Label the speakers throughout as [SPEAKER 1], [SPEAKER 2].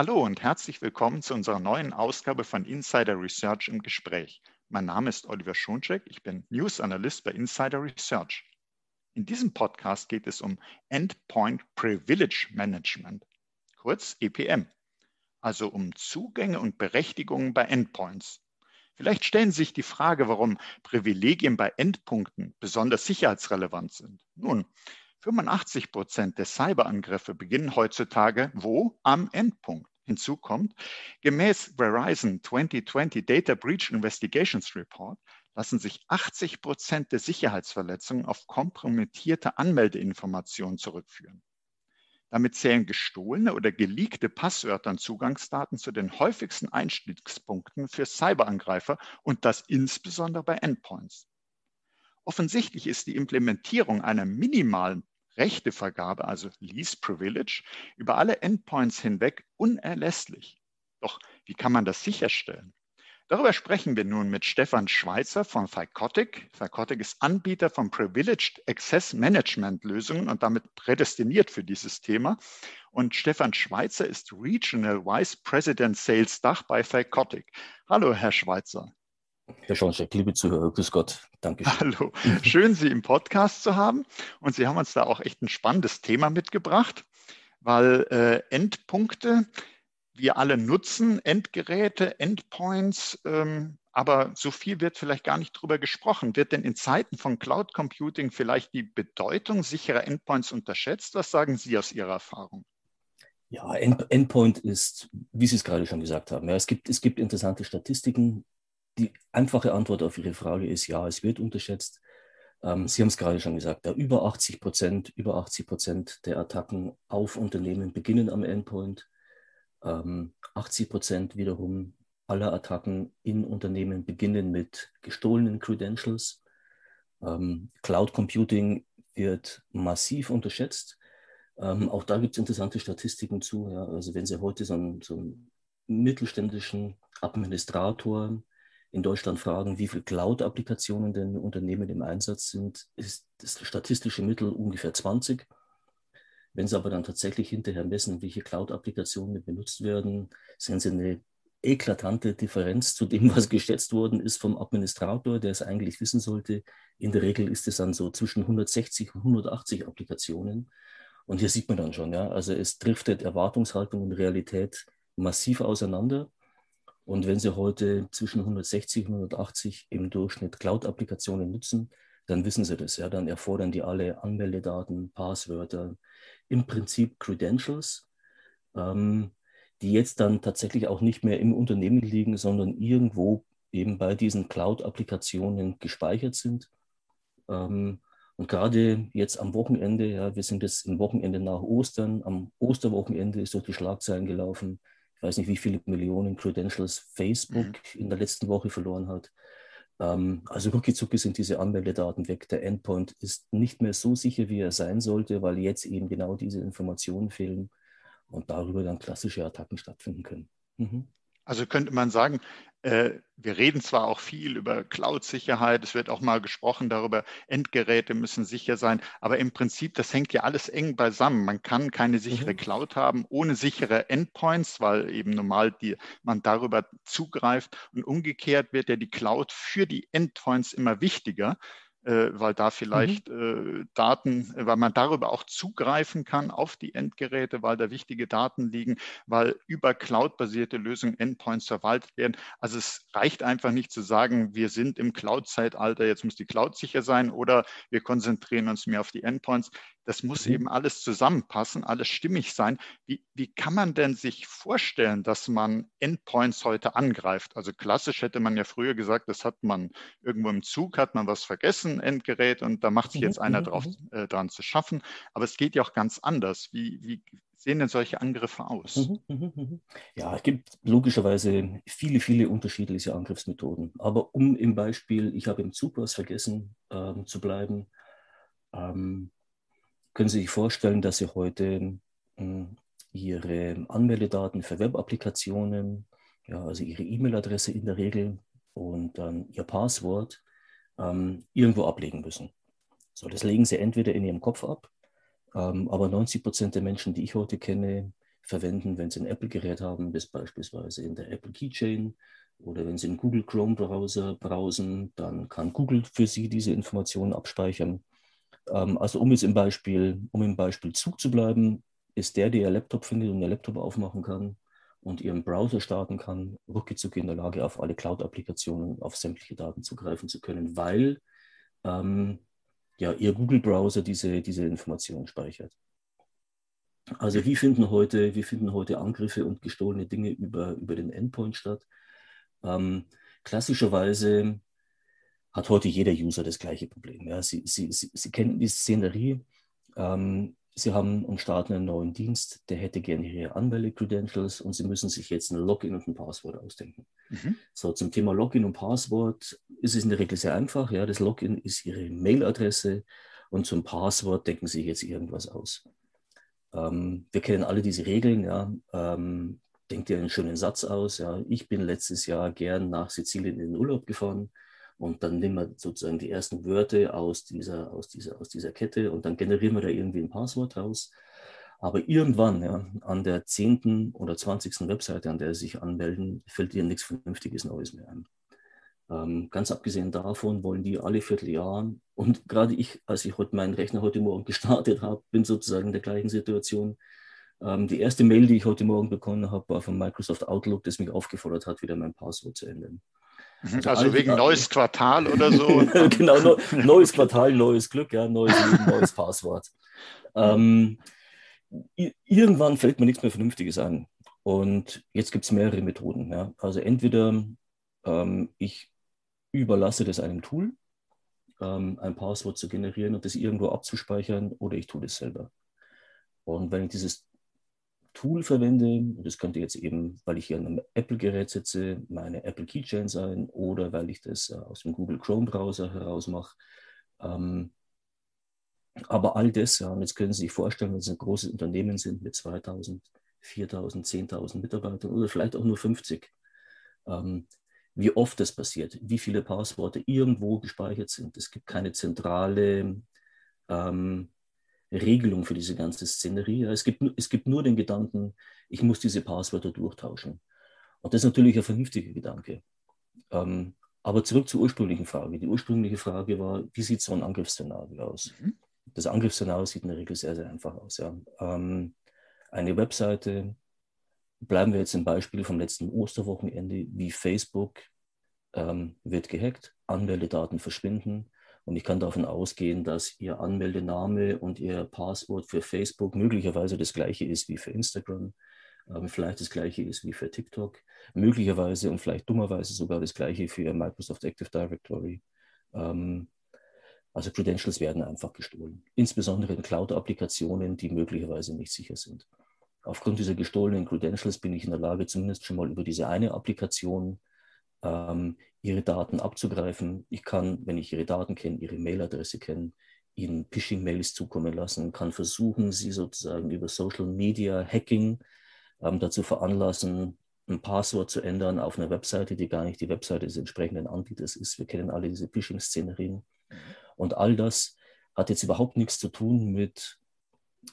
[SPEAKER 1] Hallo und herzlich willkommen zu unserer neuen Ausgabe von Insider Research im Gespräch. Mein Name ist Oliver Schoncheck, ich bin News Analyst bei Insider Research. In diesem Podcast geht es um Endpoint Privilege Management, kurz EPM, also um Zugänge und Berechtigungen bei Endpoints. Vielleicht stellen Sie sich die Frage, warum Privilegien bei Endpunkten besonders sicherheitsrelevant sind. Nun, 85 Prozent der Cyberangriffe beginnen heutzutage wo? Am Endpunkt. Hinzu kommt, gemäß Verizon 2020 Data Breach Investigations Report lassen sich 80 Prozent der Sicherheitsverletzungen auf kompromittierte Anmeldeinformationen zurückführen. Damit zählen gestohlene oder geleakte Passwörter und Zugangsdaten zu den häufigsten Einstiegspunkten für Cyberangreifer und das insbesondere bei Endpoints. Offensichtlich ist die Implementierung einer minimalen Rechtevergabe, also Lease Privilege, über alle Endpoints hinweg unerlässlich. Doch wie kann man das sicherstellen? Darüber sprechen wir nun mit Stefan Schweitzer von Thycotic. Thycotic ist Anbieter von Privileged Access Management Lösungen und damit prädestiniert für dieses Thema. Und Stefan Schweitzer ist Regional Vice President Sales Dach bei Thycotic. Hallo, Herr Schweitzer.
[SPEAKER 2] Herr Schoncheck, liebe Zuhörer, grüß Gott. Danke.
[SPEAKER 1] Hallo, schön, Sie im Podcast zu haben. Und Sie haben uns da auch echt ein spannendes Thema mitgebracht, weil äh, Endpunkte, wir alle nutzen Endgeräte, Endpoints, ähm, aber so viel wird vielleicht gar nicht drüber gesprochen. Wird denn in Zeiten von Cloud Computing vielleicht die Bedeutung sicherer Endpoints unterschätzt? Was sagen Sie aus Ihrer Erfahrung?
[SPEAKER 2] Ja, Endpoint ist, wie Sie es gerade schon gesagt haben, ja, es, gibt, es gibt interessante Statistiken, die einfache Antwort auf Ihre Frage ist ja, es wird unterschätzt. Ähm, Sie haben es gerade schon gesagt, ja, über 80 Prozent, über 80 Prozent der Attacken auf Unternehmen beginnen am Endpoint. Ähm, 80 Prozent wiederum aller Attacken in Unternehmen beginnen mit gestohlenen Credentials. Ähm, Cloud Computing wird massiv unterschätzt. Ähm, auch da gibt es interessante Statistiken zu. Ja. Also wenn Sie heute so einen, so einen mittelständischen Administrator in Deutschland fragen, wie viele Cloud-Applikationen denn Unternehmen im Einsatz sind, ist das statistische Mittel ungefähr 20. Wenn Sie aber dann tatsächlich hinterher messen, welche Cloud-Applikationen benutzt werden, sehen Sie eine eklatante Differenz zu dem, was geschätzt worden ist vom Administrator, der es eigentlich wissen sollte. In der Regel ist es dann so zwischen 160 und 180 Applikationen. Und hier sieht man dann schon, ja, also es driftet Erwartungshaltung und Realität massiv auseinander. Und wenn Sie heute zwischen 160 und 180 im Durchschnitt Cloud-Applikationen nutzen, dann wissen Sie das. Ja, dann erfordern die alle Anmeldedaten, Passwörter, im Prinzip Credentials, ähm, die jetzt dann tatsächlich auch nicht mehr im Unternehmen liegen, sondern irgendwo eben bei diesen Cloud-Applikationen gespeichert sind. Ähm, und gerade jetzt am Wochenende, ja, wir sind jetzt im Wochenende nach Ostern, am Osterwochenende ist durch die Schlagzeilen gelaufen, ich weiß nicht, wie viele Millionen Credentials Facebook mhm. in der letzten Woche verloren hat. Ähm, also ruckizucki sind diese Anmeldedaten weg. Der Endpoint ist nicht mehr so sicher, wie er sein sollte, weil jetzt eben genau diese Informationen fehlen und darüber dann klassische Attacken stattfinden können. Mhm.
[SPEAKER 1] Also könnte man sagen, wir reden zwar auch viel über Cloud-Sicherheit, es wird auch mal gesprochen darüber, Endgeräte müssen sicher sein, aber im Prinzip, das hängt ja alles eng beisammen. Man kann keine sichere mhm. Cloud haben ohne sichere Endpoints, weil eben normal die, man darüber zugreift und umgekehrt wird ja die Cloud für die Endpoints immer wichtiger äh, weil da vielleicht mhm. äh, Daten, weil man darüber auch zugreifen kann auf die Endgeräte, weil da wichtige Daten liegen, weil über Cloud-basierte Lösungen Endpoints verwaltet werden. Also es reicht einfach nicht zu sagen, wir sind im Cloud-Zeitalter, jetzt muss die Cloud sicher sein oder wir konzentrieren uns mehr auf die Endpoints. Das muss mhm. eben alles zusammenpassen, alles stimmig sein. Wie, wie kann man denn sich vorstellen, dass man Endpoints heute angreift? Also klassisch hätte man ja früher gesagt, das hat man irgendwo im Zug, hat man was vergessen, Endgerät, und da macht sich jetzt mhm. einer mhm, drauf, mhm. äh, dran zu schaffen. Aber es geht ja auch ganz anders. Wie, wie sehen denn solche Angriffe aus?
[SPEAKER 2] Ja, es gibt logischerweise viele, viele unterschiedliche Angriffsmethoden. Aber um im Beispiel, ich habe im Zug was vergessen ähm, zu bleiben, ähm, können Sie sich vorstellen, dass Sie heute äh, Ihre Anmeldedaten für Web-Applikationen, ja, also Ihre E-Mail-Adresse in der Regel und dann Ihr Passwort ähm, irgendwo ablegen müssen. So, das legen Sie entweder in Ihrem Kopf ab, ähm, aber 90 Prozent der Menschen, die ich heute kenne, verwenden, wenn Sie ein Apple-Gerät haben, das beispielsweise in der Apple Keychain oder wenn Sie einen Google Chrome Browser browsen, dann kann Google für Sie diese Informationen abspeichern. Ähm, also um jetzt im Beispiel, um im Beispiel Zug zu bleiben, ist der, der Ihr Laptop findet und Ihr Laptop aufmachen kann und Ihren Browser starten kann, ruckzuck in der Lage, auf alle Cloud-Applikationen, auf sämtliche Daten zugreifen zu können, weil ähm, ja, Ihr Google-Browser diese, diese Informationen speichert. Also wie finden heute, wie finden heute Angriffe und gestohlene Dinge über, über den Endpoint statt? Ähm, klassischerweise hat heute jeder User das gleiche Problem. Ja. Sie, sie, sie, sie kennen die Szenerie. Ähm, Sie haben und starten einen neuen Dienst, der hätte gerne Ihre Anmelde-Credentials und Sie müssen sich jetzt ein Login und ein Passwort ausdenken. Mhm. So, zum Thema Login und Passwort ist es in der Regel sehr einfach. Ja, das Login ist Ihre Mailadresse und zum Passwort denken Sie jetzt irgendwas aus. Ähm, wir kennen alle diese Regeln. Ja. Ähm, denkt ihr einen schönen Satz aus. Ja. Ich bin letztes Jahr gern nach Sizilien in den Urlaub gefahren. Und dann nehmen wir sozusagen die ersten Wörter aus dieser, aus dieser, aus dieser Kette und dann generieren wir da irgendwie ein Passwort raus. Aber irgendwann, ja, an der 10. oder 20. Webseite, an der Sie sich anmelden, fällt Ihnen nichts Vernünftiges Neues mehr ein. Ähm, ganz abgesehen davon wollen die alle Vierteljahr, und gerade ich, als ich heute meinen Rechner heute Morgen gestartet habe, bin sozusagen in der gleichen Situation. Ähm, die erste Mail, die ich heute Morgen bekommen habe, war von Microsoft Outlook, das mich aufgefordert hat, wieder mein Passwort zu ändern.
[SPEAKER 1] Mhm. Also, also wegen neues Quartal oder so.
[SPEAKER 2] genau, neues Quartal, neues Glück, ja, neues Leben, neues Passwort. Ähm, irgendwann fällt mir nichts mehr Vernünftiges ein. Und jetzt gibt es mehrere Methoden. Ja. Also entweder ähm, ich überlasse das einem Tool, ähm, ein Passwort zu generieren und das irgendwo abzuspeichern, oder ich tue das selber. Und wenn ich dieses Tool verwende. Das könnte jetzt eben, weil ich hier an einem Apple-Gerät sitze, meine Apple Keychain sein oder weil ich das äh, aus dem Google Chrome-Browser heraus mache. Ähm, aber all das, jetzt können Sie sich vorstellen, wenn Sie ein großes Unternehmen sind mit 2000, 4000, 10.000 Mitarbeitern oder vielleicht auch nur 50, ähm, wie oft das passiert, wie viele Passworte irgendwo gespeichert sind. Es gibt keine zentrale ähm, Regelung für diese ganze Szenerie. Es gibt, es gibt nur den Gedanken, ich muss diese Passwörter durchtauschen. Und das ist natürlich ein vernünftiger Gedanke. Ähm, aber zurück zur ursprünglichen Frage. Die ursprüngliche Frage war, wie sieht so ein Angriffsszenario aus? Mhm. Das Angriffsszenario sieht in der Regel sehr, sehr einfach aus. Ja. Ähm, eine Webseite, bleiben wir jetzt im Beispiel vom letzten Osterwochenende, wie Facebook ähm, wird gehackt, Anmeldedaten verschwinden, und ich kann davon ausgehen, dass Ihr Anmeldename und Ihr Passwort für Facebook möglicherweise das gleiche ist wie für Instagram, ähm, vielleicht das gleiche ist wie für TikTok, möglicherweise und vielleicht dummerweise sogar das gleiche für Microsoft Active Directory. Ähm, also Credentials werden einfach gestohlen, insbesondere in Cloud-Applikationen, die möglicherweise nicht sicher sind. Aufgrund dieser gestohlenen Credentials bin ich in der Lage, zumindest schon mal über diese eine Applikation ähm, ihre Daten abzugreifen. Ich kann, wenn ich ihre Daten kenne, ihre Mailadresse kennen, ihnen Phishing-Mails zukommen lassen, kann versuchen, sie sozusagen über Social Media Hacking ähm, dazu veranlassen, ein Passwort zu ändern auf einer Webseite, die gar nicht die Webseite des entsprechenden Anbieters ist. Wir kennen alle diese Phishing-Szenerien. Und all das hat jetzt überhaupt nichts zu tun mit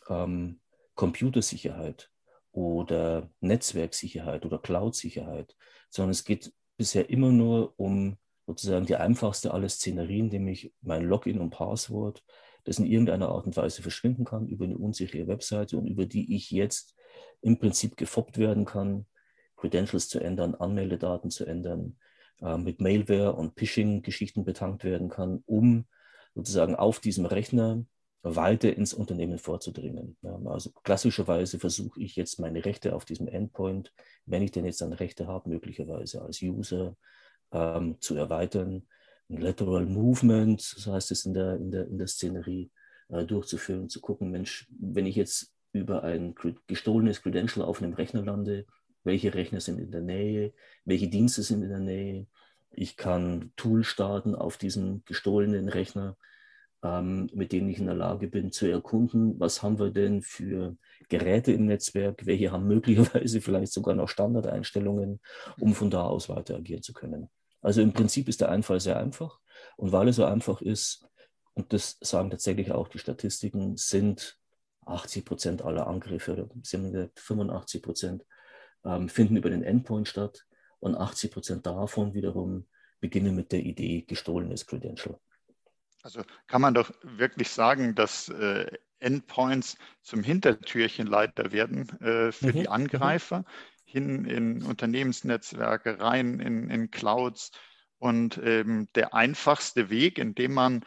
[SPEAKER 2] ähm, Computersicherheit oder Netzwerksicherheit oder Cloud-Sicherheit, sondern es geht bisher immer nur um sozusagen die einfachste aller Szenerien, nämlich mein Login und Passwort, das in irgendeiner Art und Weise verschwinden kann über eine unsichere Webseite und über die ich jetzt im Prinzip gefoppt werden kann, Credentials zu ändern, Anmeldedaten zu ändern, äh, mit Mailware und Phishing-Geschichten betankt werden kann, um sozusagen auf diesem Rechner weiter ins Unternehmen vorzudringen. Also klassischerweise versuche ich jetzt meine Rechte auf diesem Endpoint, wenn ich denn jetzt dann Rechte habe, möglicherweise als User ähm, zu erweitern, ein Lateral Movement, so heißt es in der, in der, in der Szenerie, äh, durchzuführen, zu gucken, Mensch, wenn ich jetzt über ein gestohlenes Credential auf einem Rechner lande, welche Rechner sind in der Nähe, welche Dienste sind in der Nähe. Ich kann Tool starten auf diesem gestohlenen Rechner ähm, mit denen ich in der Lage bin zu erkunden, was haben wir denn für Geräte im Netzwerk, welche haben möglicherweise vielleicht sogar noch Standardeinstellungen, um von da aus weiter agieren zu können. Also im Prinzip ist der Einfall sehr einfach und weil er so einfach ist, und das sagen tatsächlich auch die Statistiken, sind 80 Prozent aller Angriffe oder 85 Prozent ähm, finden über den Endpoint statt und 80 Prozent davon wiederum beginnen mit der Idee gestohlenes Credential.
[SPEAKER 1] Also kann man doch wirklich sagen, dass äh, Endpoints zum Hintertürchenleiter werden äh, für mhm. die mhm. Angreifer, hin in Unternehmensnetzwerke, rein in, in Clouds. Und ähm, der einfachste Weg, indem man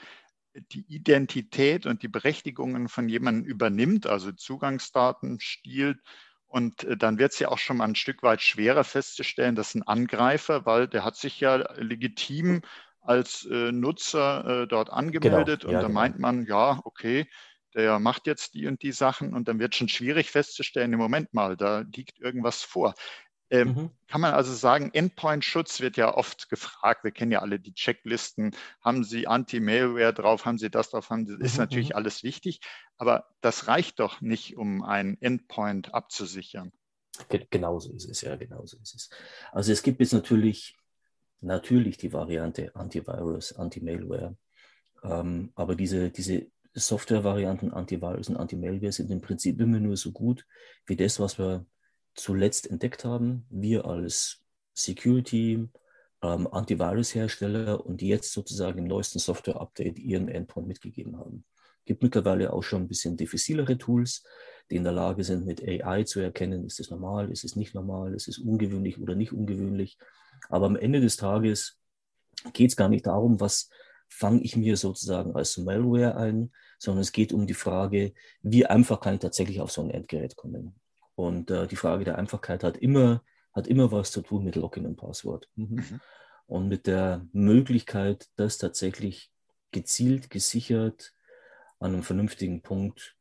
[SPEAKER 1] die Identität und die Berechtigungen von jemandem übernimmt, also Zugangsdaten stiehlt. Und äh, dann wird es ja auch schon mal ein Stück weit schwerer festzustellen, dass ein Angreifer, weil der hat sich ja legitim als äh, Nutzer äh, dort angemeldet genau, ja, und da genau. meint man, ja, okay, der macht jetzt die und die Sachen und dann wird schon schwierig festzustellen, im Moment mal, da liegt irgendwas vor. Ähm, mhm. Kann man also sagen, Endpoint-Schutz wird ja oft gefragt. Wir kennen ja alle die Checklisten. Haben Sie Anti-Malware drauf? Haben Sie das drauf? Haben Sie, ist mhm. natürlich mhm. alles wichtig. Aber das reicht doch nicht, um einen Endpoint abzusichern.
[SPEAKER 2] Genauso ist es, ja, genauso ist es. Also es gibt jetzt natürlich, natürlich die Variante Antivirus, Anti-Malware. Ähm, aber diese, diese Software-Varianten Antivirus und Anti-Malware sind im Prinzip immer nur so gut wie das, was wir zuletzt entdeckt haben, wir als Security, ähm, Antivirus-Hersteller und die jetzt sozusagen im neuesten Software-Update ihren Endpoint mitgegeben haben. Es gibt mittlerweile auch schon ein bisschen diffizilere Tools, die in der Lage sind, mit AI zu erkennen, ist es normal, ist es nicht normal, ist es ungewöhnlich oder nicht ungewöhnlich. Aber am Ende des Tages geht es gar nicht darum, was fange ich mir sozusagen als Malware ein, sondern es geht um die Frage, wie einfach kann ich tatsächlich auf so ein Endgerät kommen. Und äh, die Frage der Einfachkeit hat immer, hat immer was zu tun mit Login und Passwort. Mhm. Mhm. Und mit der Möglichkeit, das tatsächlich gezielt, gesichert an einem vernünftigen Punkt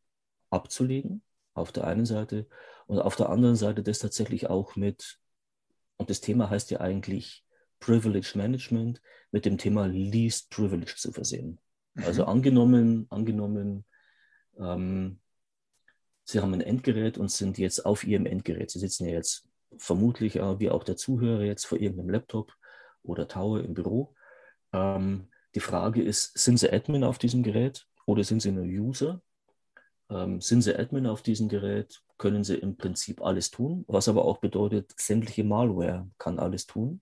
[SPEAKER 2] abzulegen, auf der einen Seite. Und auf der anderen Seite das tatsächlich auch mit, und das Thema heißt ja eigentlich Privilege Management, mit dem Thema Least Privilege zu versehen. Mhm. Also angenommen, angenommen, ähm, Sie haben ein Endgerät und sind jetzt auf Ihrem Endgerät. Sie sitzen ja jetzt vermutlich, äh, wie auch der Zuhörer, jetzt vor irgendeinem Laptop oder Tower im Büro. Ähm, die Frage ist, sind Sie Admin auf diesem Gerät oder sind Sie nur User? Ähm, sind Sie Admin auf diesem Gerät, können Sie im Prinzip alles tun, was aber auch bedeutet, sämtliche Malware kann alles tun.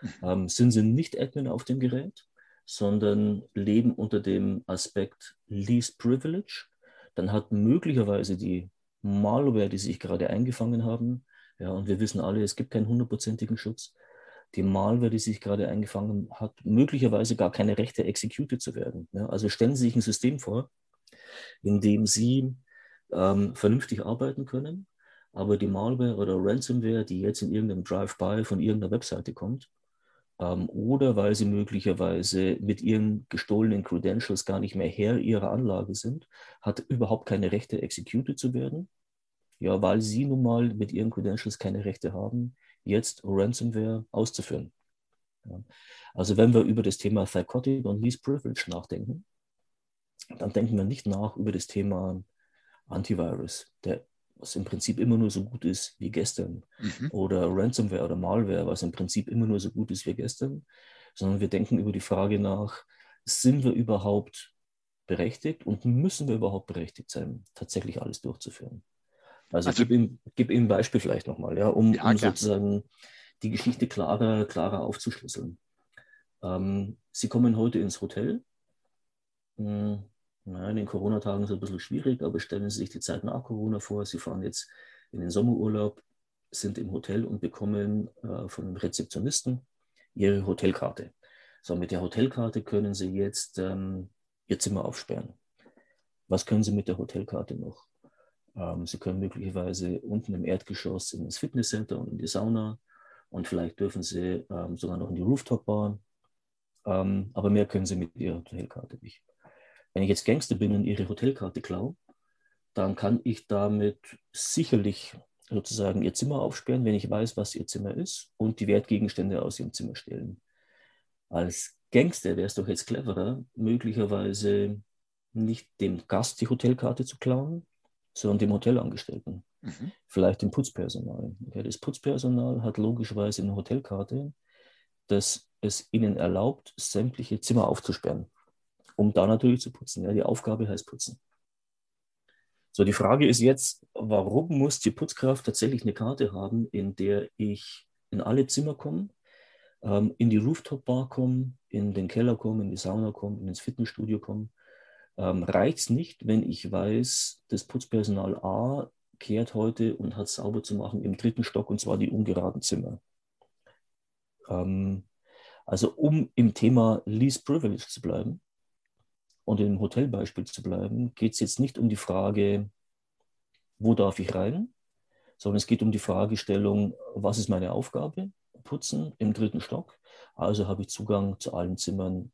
[SPEAKER 2] Mhm. Ähm, sind Sie nicht Admin auf dem Gerät, sondern leben unter dem Aspekt Least Privilege, dann hat möglicherweise die Malware, die sich gerade eingefangen haben, ja, und wir wissen alle, es gibt keinen hundertprozentigen Schutz, die Malware, die sich gerade eingefangen hat, möglicherweise gar keine Rechte executed zu werden. Ja. Also stellen Sie sich ein System vor, in dem Sie ähm, vernünftig arbeiten können, aber die Malware oder Ransomware, die jetzt in irgendeinem Drive-by von irgendeiner Webseite kommt, ähm, oder weil sie möglicherweise mit ihren gestohlenen Credentials gar nicht mehr Herr ihrer Anlage sind, hat überhaupt keine Rechte, executed zu werden. Ja, weil sie nun mal mit ihren Credentials keine Rechte haben, jetzt Ransomware auszuführen. Ja. Also wenn wir über das Thema Psychotic und Least Privilege nachdenken, dann denken wir nicht nach über das Thema Antivirus. Der was im Prinzip immer nur so gut ist wie gestern, mhm. oder Ransomware oder Malware, was im Prinzip immer nur so gut ist wie gestern, sondern wir denken über die Frage nach, sind wir überhaupt berechtigt und müssen wir überhaupt berechtigt sein, tatsächlich alles durchzuführen? Also, also gib, ihm, gib ihm ein Beispiel vielleicht nochmal, ja, um, ja, um sozusagen die Geschichte klarer, klarer aufzuschlüsseln. Ähm, Sie kommen heute ins Hotel. Hm, ja, in den Corona-Tagen ist es ein bisschen schwierig, aber stellen Sie sich die Zeit nach Corona vor. Sie fahren jetzt in den Sommerurlaub, sind im Hotel und bekommen äh, von einem Rezeptionisten Ihre Hotelkarte. So, mit der Hotelkarte können Sie jetzt ähm, Ihr Zimmer aufsperren. Was können Sie mit der Hotelkarte noch? Ähm, Sie können möglicherweise unten im Erdgeschoss in das Fitnesscenter und in die Sauna und vielleicht dürfen Sie ähm, sogar noch in die Rooftop-Bahn. Ähm, aber mehr können Sie mit Ihrer Hotelkarte nicht. Wenn ich jetzt Gangster bin und ihre Hotelkarte klaue, dann kann ich damit sicherlich sozusagen ihr Zimmer aufsperren, wenn ich weiß, was ihr Zimmer ist und die Wertgegenstände aus ihrem Zimmer stehlen. Als Gangster wäre es doch jetzt cleverer, möglicherweise nicht dem Gast die Hotelkarte zu klauen, sondern dem Hotelangestellten. Mhm. Vielleicht dem Putzpersonal. Ja, das Putzpersonal hat logischerweise eine Hotelkarte, dass es ihnen erlaubt, sämtliche Zimmer aufzusperren um da natürlich zu putzen. Ja, die Aufgabe heißt putzen. So, die Frage ist jetzt, warum muss die Putzkraft tatsächlich eine Karte haben, in der ich in alle Zimmer komme, ähm, in die Rooftop-Bar komme, in den Keller komme, in die Sauna komme, ins Fitnessstudio komme? Ähm, Reicht es nicht, wenn ich weiß, das Putzpersonal A kehrt heute und hat sauber zu machen im dritten Stock und zwar die ungeraden Zimmer? Ähm, also um im Thema Least Privilege zu bleiben und im Hotelbeispiel zu bleiben, geht es jetzt nicht um die Frage, wo darf ich rein, sondern es geht um die Fragestellung, was ist meine Aufgabe? Putzen im dritten Stock. Also habe ich Zugang zu allen Zimmern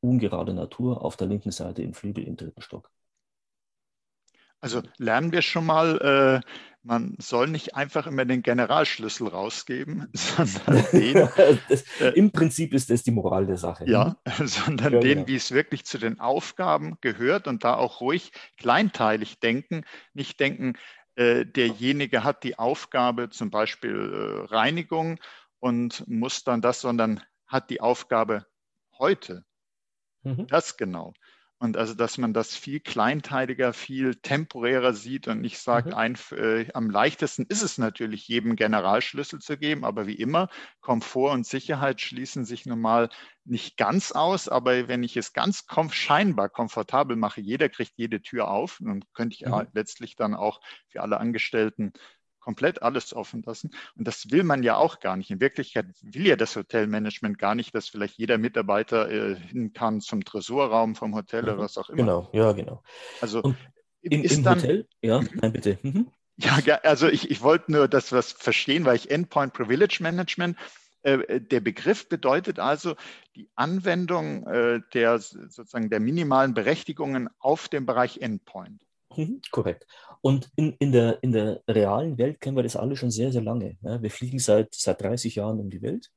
[SPEAKER 2] ungerader Natur auf der linken Seite im Flügel im dritten Stock.
[SPEAKER 1] Also lernen wir schon mal, äh, man soll nicht einfach immer den Generalschlüssel rausgeben, sondern den.
[SPEAKER 2] das, äh, Im Prinzip ist das die Moral der Sache.
[SPEAKER 1] Ja, sondern ja, den, genau. wie es wirklich zu den Aufgaben gehört und da auch ruhig kleinteilig denken, nicht denken, äh, derjenige hat die Aufgabe zum Beispiel äh, Reinigung und muss dann das, sondern hat die Aufgabe heute. Mhm. Das genau. Und also, dass man das viel kleinteiliger, viel temporärer sieht und nicht sagt, mhm. ein, äh, am leichtesten ist es natürlich, jedem Generalschlüssel zu geben, aber wie immer, Komfort und Sicherheit schließen sich nun mal nicht ganz aus, aber wenn ich es ganz kom scheinbar komfortabel mache, jeder kriegt jede Tür auf, dann könnte ich mhm. letztlich dann auch für alle Angestellten komplett alles offen lassen. Und das will man ja auch gar nicht. In Wirklichkeit will ja das Hotelmanagement gar nicht, dass vielleicht jeder Mitarbeiter äh, hin kann zum Tresorraum vom Hotel mhm. oder was auch immer.
[SPEAKER 2] Genau, ja, genau.
[SPEAKER 1] Also
[SPEAKER 2] Und in, ist im dann, Hotel? Ja, nein, bitte.
[SPEAKER 1] Mhm. Ja, also ich, ich wollte nur das was verstehen, weil ich Endpoint Privilege Management äh, der Begriff bedeutet also die Anwendung äh, der sozusagen der minimalen Berechtigungen auf dem Bereich Endpoint.
[SPEAKER 2] Mhm, korrekt. Und in, in, der, in der realen Welt kennen wir das alle schon sehr, sehr lange. Ja, wir fliegen seit, seit 30 Jahren um die Welt.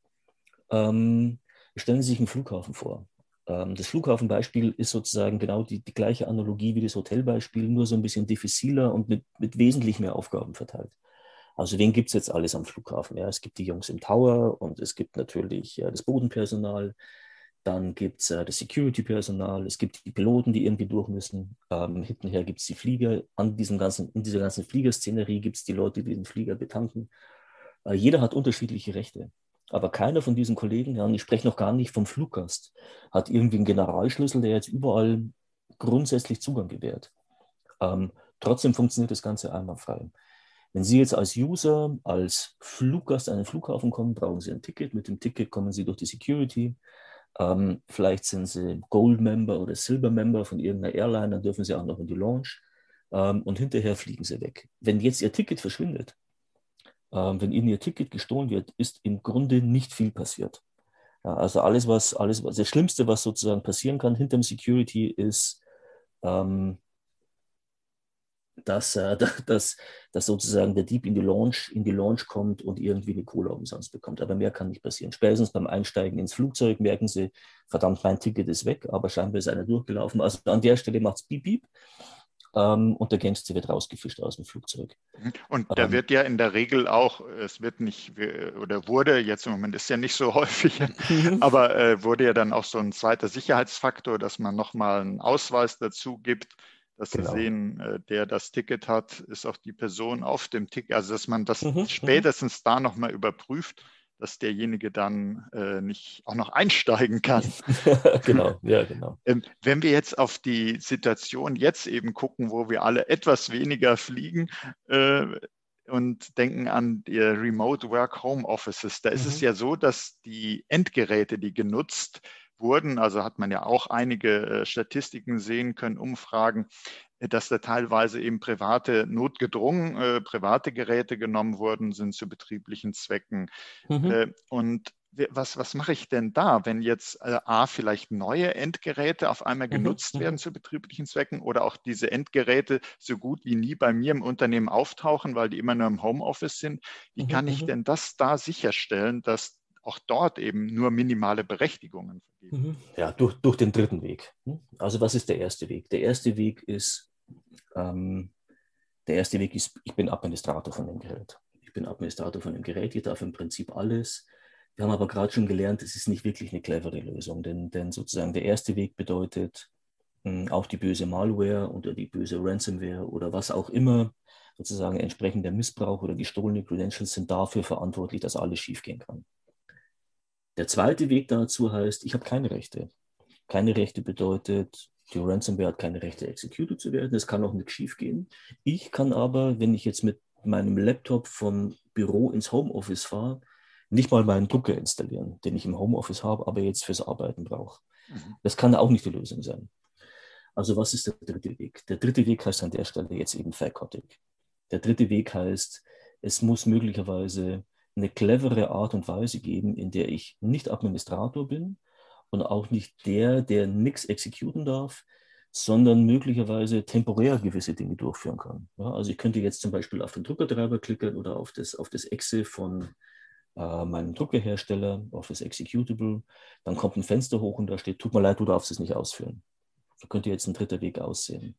[SPEAKER 2] Ähm, stellen Sie sich einen Flughafen vor. Ähm, das Flughafenbeispiel ist sozusagen genau die, die gleiche Analogie wie das Hotelbeispiel, nur so ein bisschen diffiziler und mit, mit wesentlich mehr Aufgaben verteilt. Also wen gibt es jetzt alles am Flughafen? Ja, es gibt die Jungs im Tower und es gibt natürlich ja, das Bodenpersonal, dann gibt es äh, das Security-Personal, es gibt die Piloten, die irgendwie durch müssen. Ähm, hintenher gibt es die Flieger. An diesem ganzen, in dieser ganzen Fliegerszenerie gibt es die Leute, die den Flieger betanken. Äh, jeder hat unterschiedliche Rechte. Aber keiner von diesen Kollegen, ja, und ich spreche noch gar nicht vom Fluggast, hat irgendwie einen Generalschlüssel, der jetzt überall grundsätzlich Zugang gewährt. Ähm, trotzdem funktioniert das Ganze einwandfrei. Wenn Sie jetzt als User, als Fluggast an den Flughafen kommen, brauchen Sie ein Ticket. Mit dem Ticket kommen Sie durch die Security. Ähm, vielleicht sind sie Gold-Member oder Silver-Member von irgendeiner Airline, dann dürfen sie auch noch in die Launch ähm, und hinterher fliegen sie weg. Wenn jetzt ihr Ticket verschwindet, ähm, wenn ihnen ihr Ticket gestohlen wird, ist im Grunde nicht viel passiert. Ja, also alles, was, alles, was, das Schlimmste, was sozusagen passieren kann hinter dem Security, ist, ähm, dass, äh, dass, dass sozusagen der Dieb in die Launch, in die Launch kommt und irgendwie eine Kohle umsonst bekommt. Aber mehr kann nicht passieren. Spätestens beim Einsteigen ins Flugzeug merken sie, verdammt, mein Ticket ist weg, aber scheinbar ist einer durchgelaufen. Also an der Stelle macht es piep, piep. Ähm, und der Gangster wird rausgefischt aus dem Flugzeug.
[SPEAKER 1] Mhm. Und da ähm, wird ja in der Regel auch, es wird nicht, oder wurde, jetzt im Moment ist ja nicht so häufig, aber äh, wurde ja dann auch so ein zweiter Sicherheitsfaktor, dass man nochmal einen Ausweis dazu gibt, dass genau. Sie sehen, äh, der das Ticket hat, ist auch die Person auf dem Ticket. Also dass man das mhm. mhm. spätestens da nochmal überprüft, dass derjenige dann äh, nicht auch noch einsteigen kann.
[SPEAKER 2] genau, ja, genau.
[SPEAKER 1] Ähm, wenn wir jetzt auf die Situation jetzt eben gucken, wo wir alle etwas weniger fliegen äh, und denken an die Remote Work Home Offices, da ist es mhm. ja so, dass die Endgeräte, die genutzt wurden, also hat man ja auch einige äh, Statistiken sehen können, Umfragen, äh, dass da teilweise eben private, notgedrungen äh, private Geräte genommen wurden, sind zu betrieblichen Zwecken. Mhm. Äh, und was, was mache ich denn da, wenn jetzt äh, A, vielleicht neue Endgeräte auf einmal mhm, genutzt mhm. werden zu betrieblichen Zwecken oder auch diese Endgeräte so gut wie nie bei mir im Unternehmen auftauchen, weil die immer nur im Homeoffice sind? Wie mhm. kann ich mhm. denn das da sicherstellen, dass auch dort eben nur minimale Berechtigungen
[SPEAKER 2] vergeben. Mhm. Ja, durch, durch den dritten Weg. Hm? Also was ist der erste Weg? Der erste Weg ist, ähm, der erste Weg ist, ich bin Administrator von dem Gerät. Ich bin Administrator von dem Gerät, ich darf im Prinzip alles. Wir haben aber gerade schon gelernt, es ist nicht wirklich eine clevere Lösung, denn, denn sozusagen der erste Weg bedeutet, hm, auch die böse Malware oder die böse Ransomware oder was auch immer, sozusagen entsprechender Missbrauch oder gestohlene Credentials sind dafür verantwortlich, dass alles schiefgehen kann. Der zweite Weg dazu heißt, ich habe keine Rechte. Keine Rechte bedeutet, die Ransomware hat keine Rechte, executed zu werden. Es kann auch nicht schiefgehen. Ich kann aber, wenn ich jetzt mit meinem Laptop vom Büro ins Homeoffice fahre, nicht mal meinen Drucker installieren, den ich im Homeoffice habe, aber jetzt fürs Arbeiten brauche. Mhm. Das kann auch nicht die Lösung sein. Also was ist der dritte Weg? Der dritte Weg heißt an der Stelle jetzt eben Facotic. Der dritte Weg heißt, es muss möglicherweise eine clevere Art und Weise geben, in der ich nicht Administrator bin und auch nicht der, der nichts exekutieren darf, sondern möglicherweise temporär gewisse Dinge durchführen kann. Ja, also ich könnte jetzt zum Beispiel auf den Druckertreiber klicken oder auf das, auf das Exe von äh, meinem Druckerhersteller, auf das Executable. Dann kommt ein Fenster hoch und da steht, tut mir leid, du darfst es nicht ausführen. So könnte jetzt ein dritter Weg aussehen.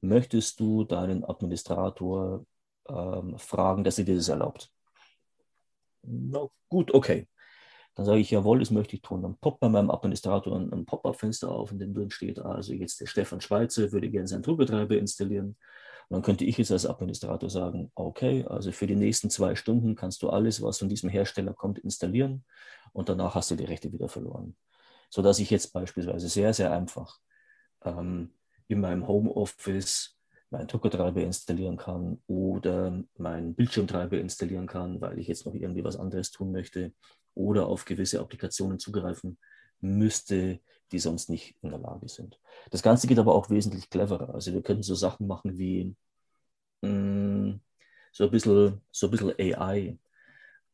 [SPEAKER 2] Möchtest du deinen Administrator ähm, fragen, dass er dir das erlaubt? Na gut, okay. Dann sage ich, jawohl, das möchte ich tun. Dann poppt bei meinem Administrator ein, ein Pop-up-Fenster auf, in dem drin steht, also jetzt der Stefan Schweizer würde gerne seinen Druckbetreiber installieren. Und dann könnte ich jetzt als Administrator sagen, okay, also für die nächsten zwei Stunden kannst du alles, was von diesem Hersteller kommt, installieren und danach hast du die Rechte wieder verloren. Sodass ich jetzt beispielsweise sehr, sehr einfach ähm, in meinem Homeoffice meinen Druckertreiber installieren kann oder meinen Bildschirmtreiber installieren kann, weil ich jetzt noch irgendwie was anderes tun möchte oder auf gewisse Applikationen zugreifen müsste, die sonst nicht in der Lage sind. Das Ganze geht aber auch wesentlich cleverer. Also wir können so Sachen machen wie mh, mm, so, ein bisschen, so ein bisschen AI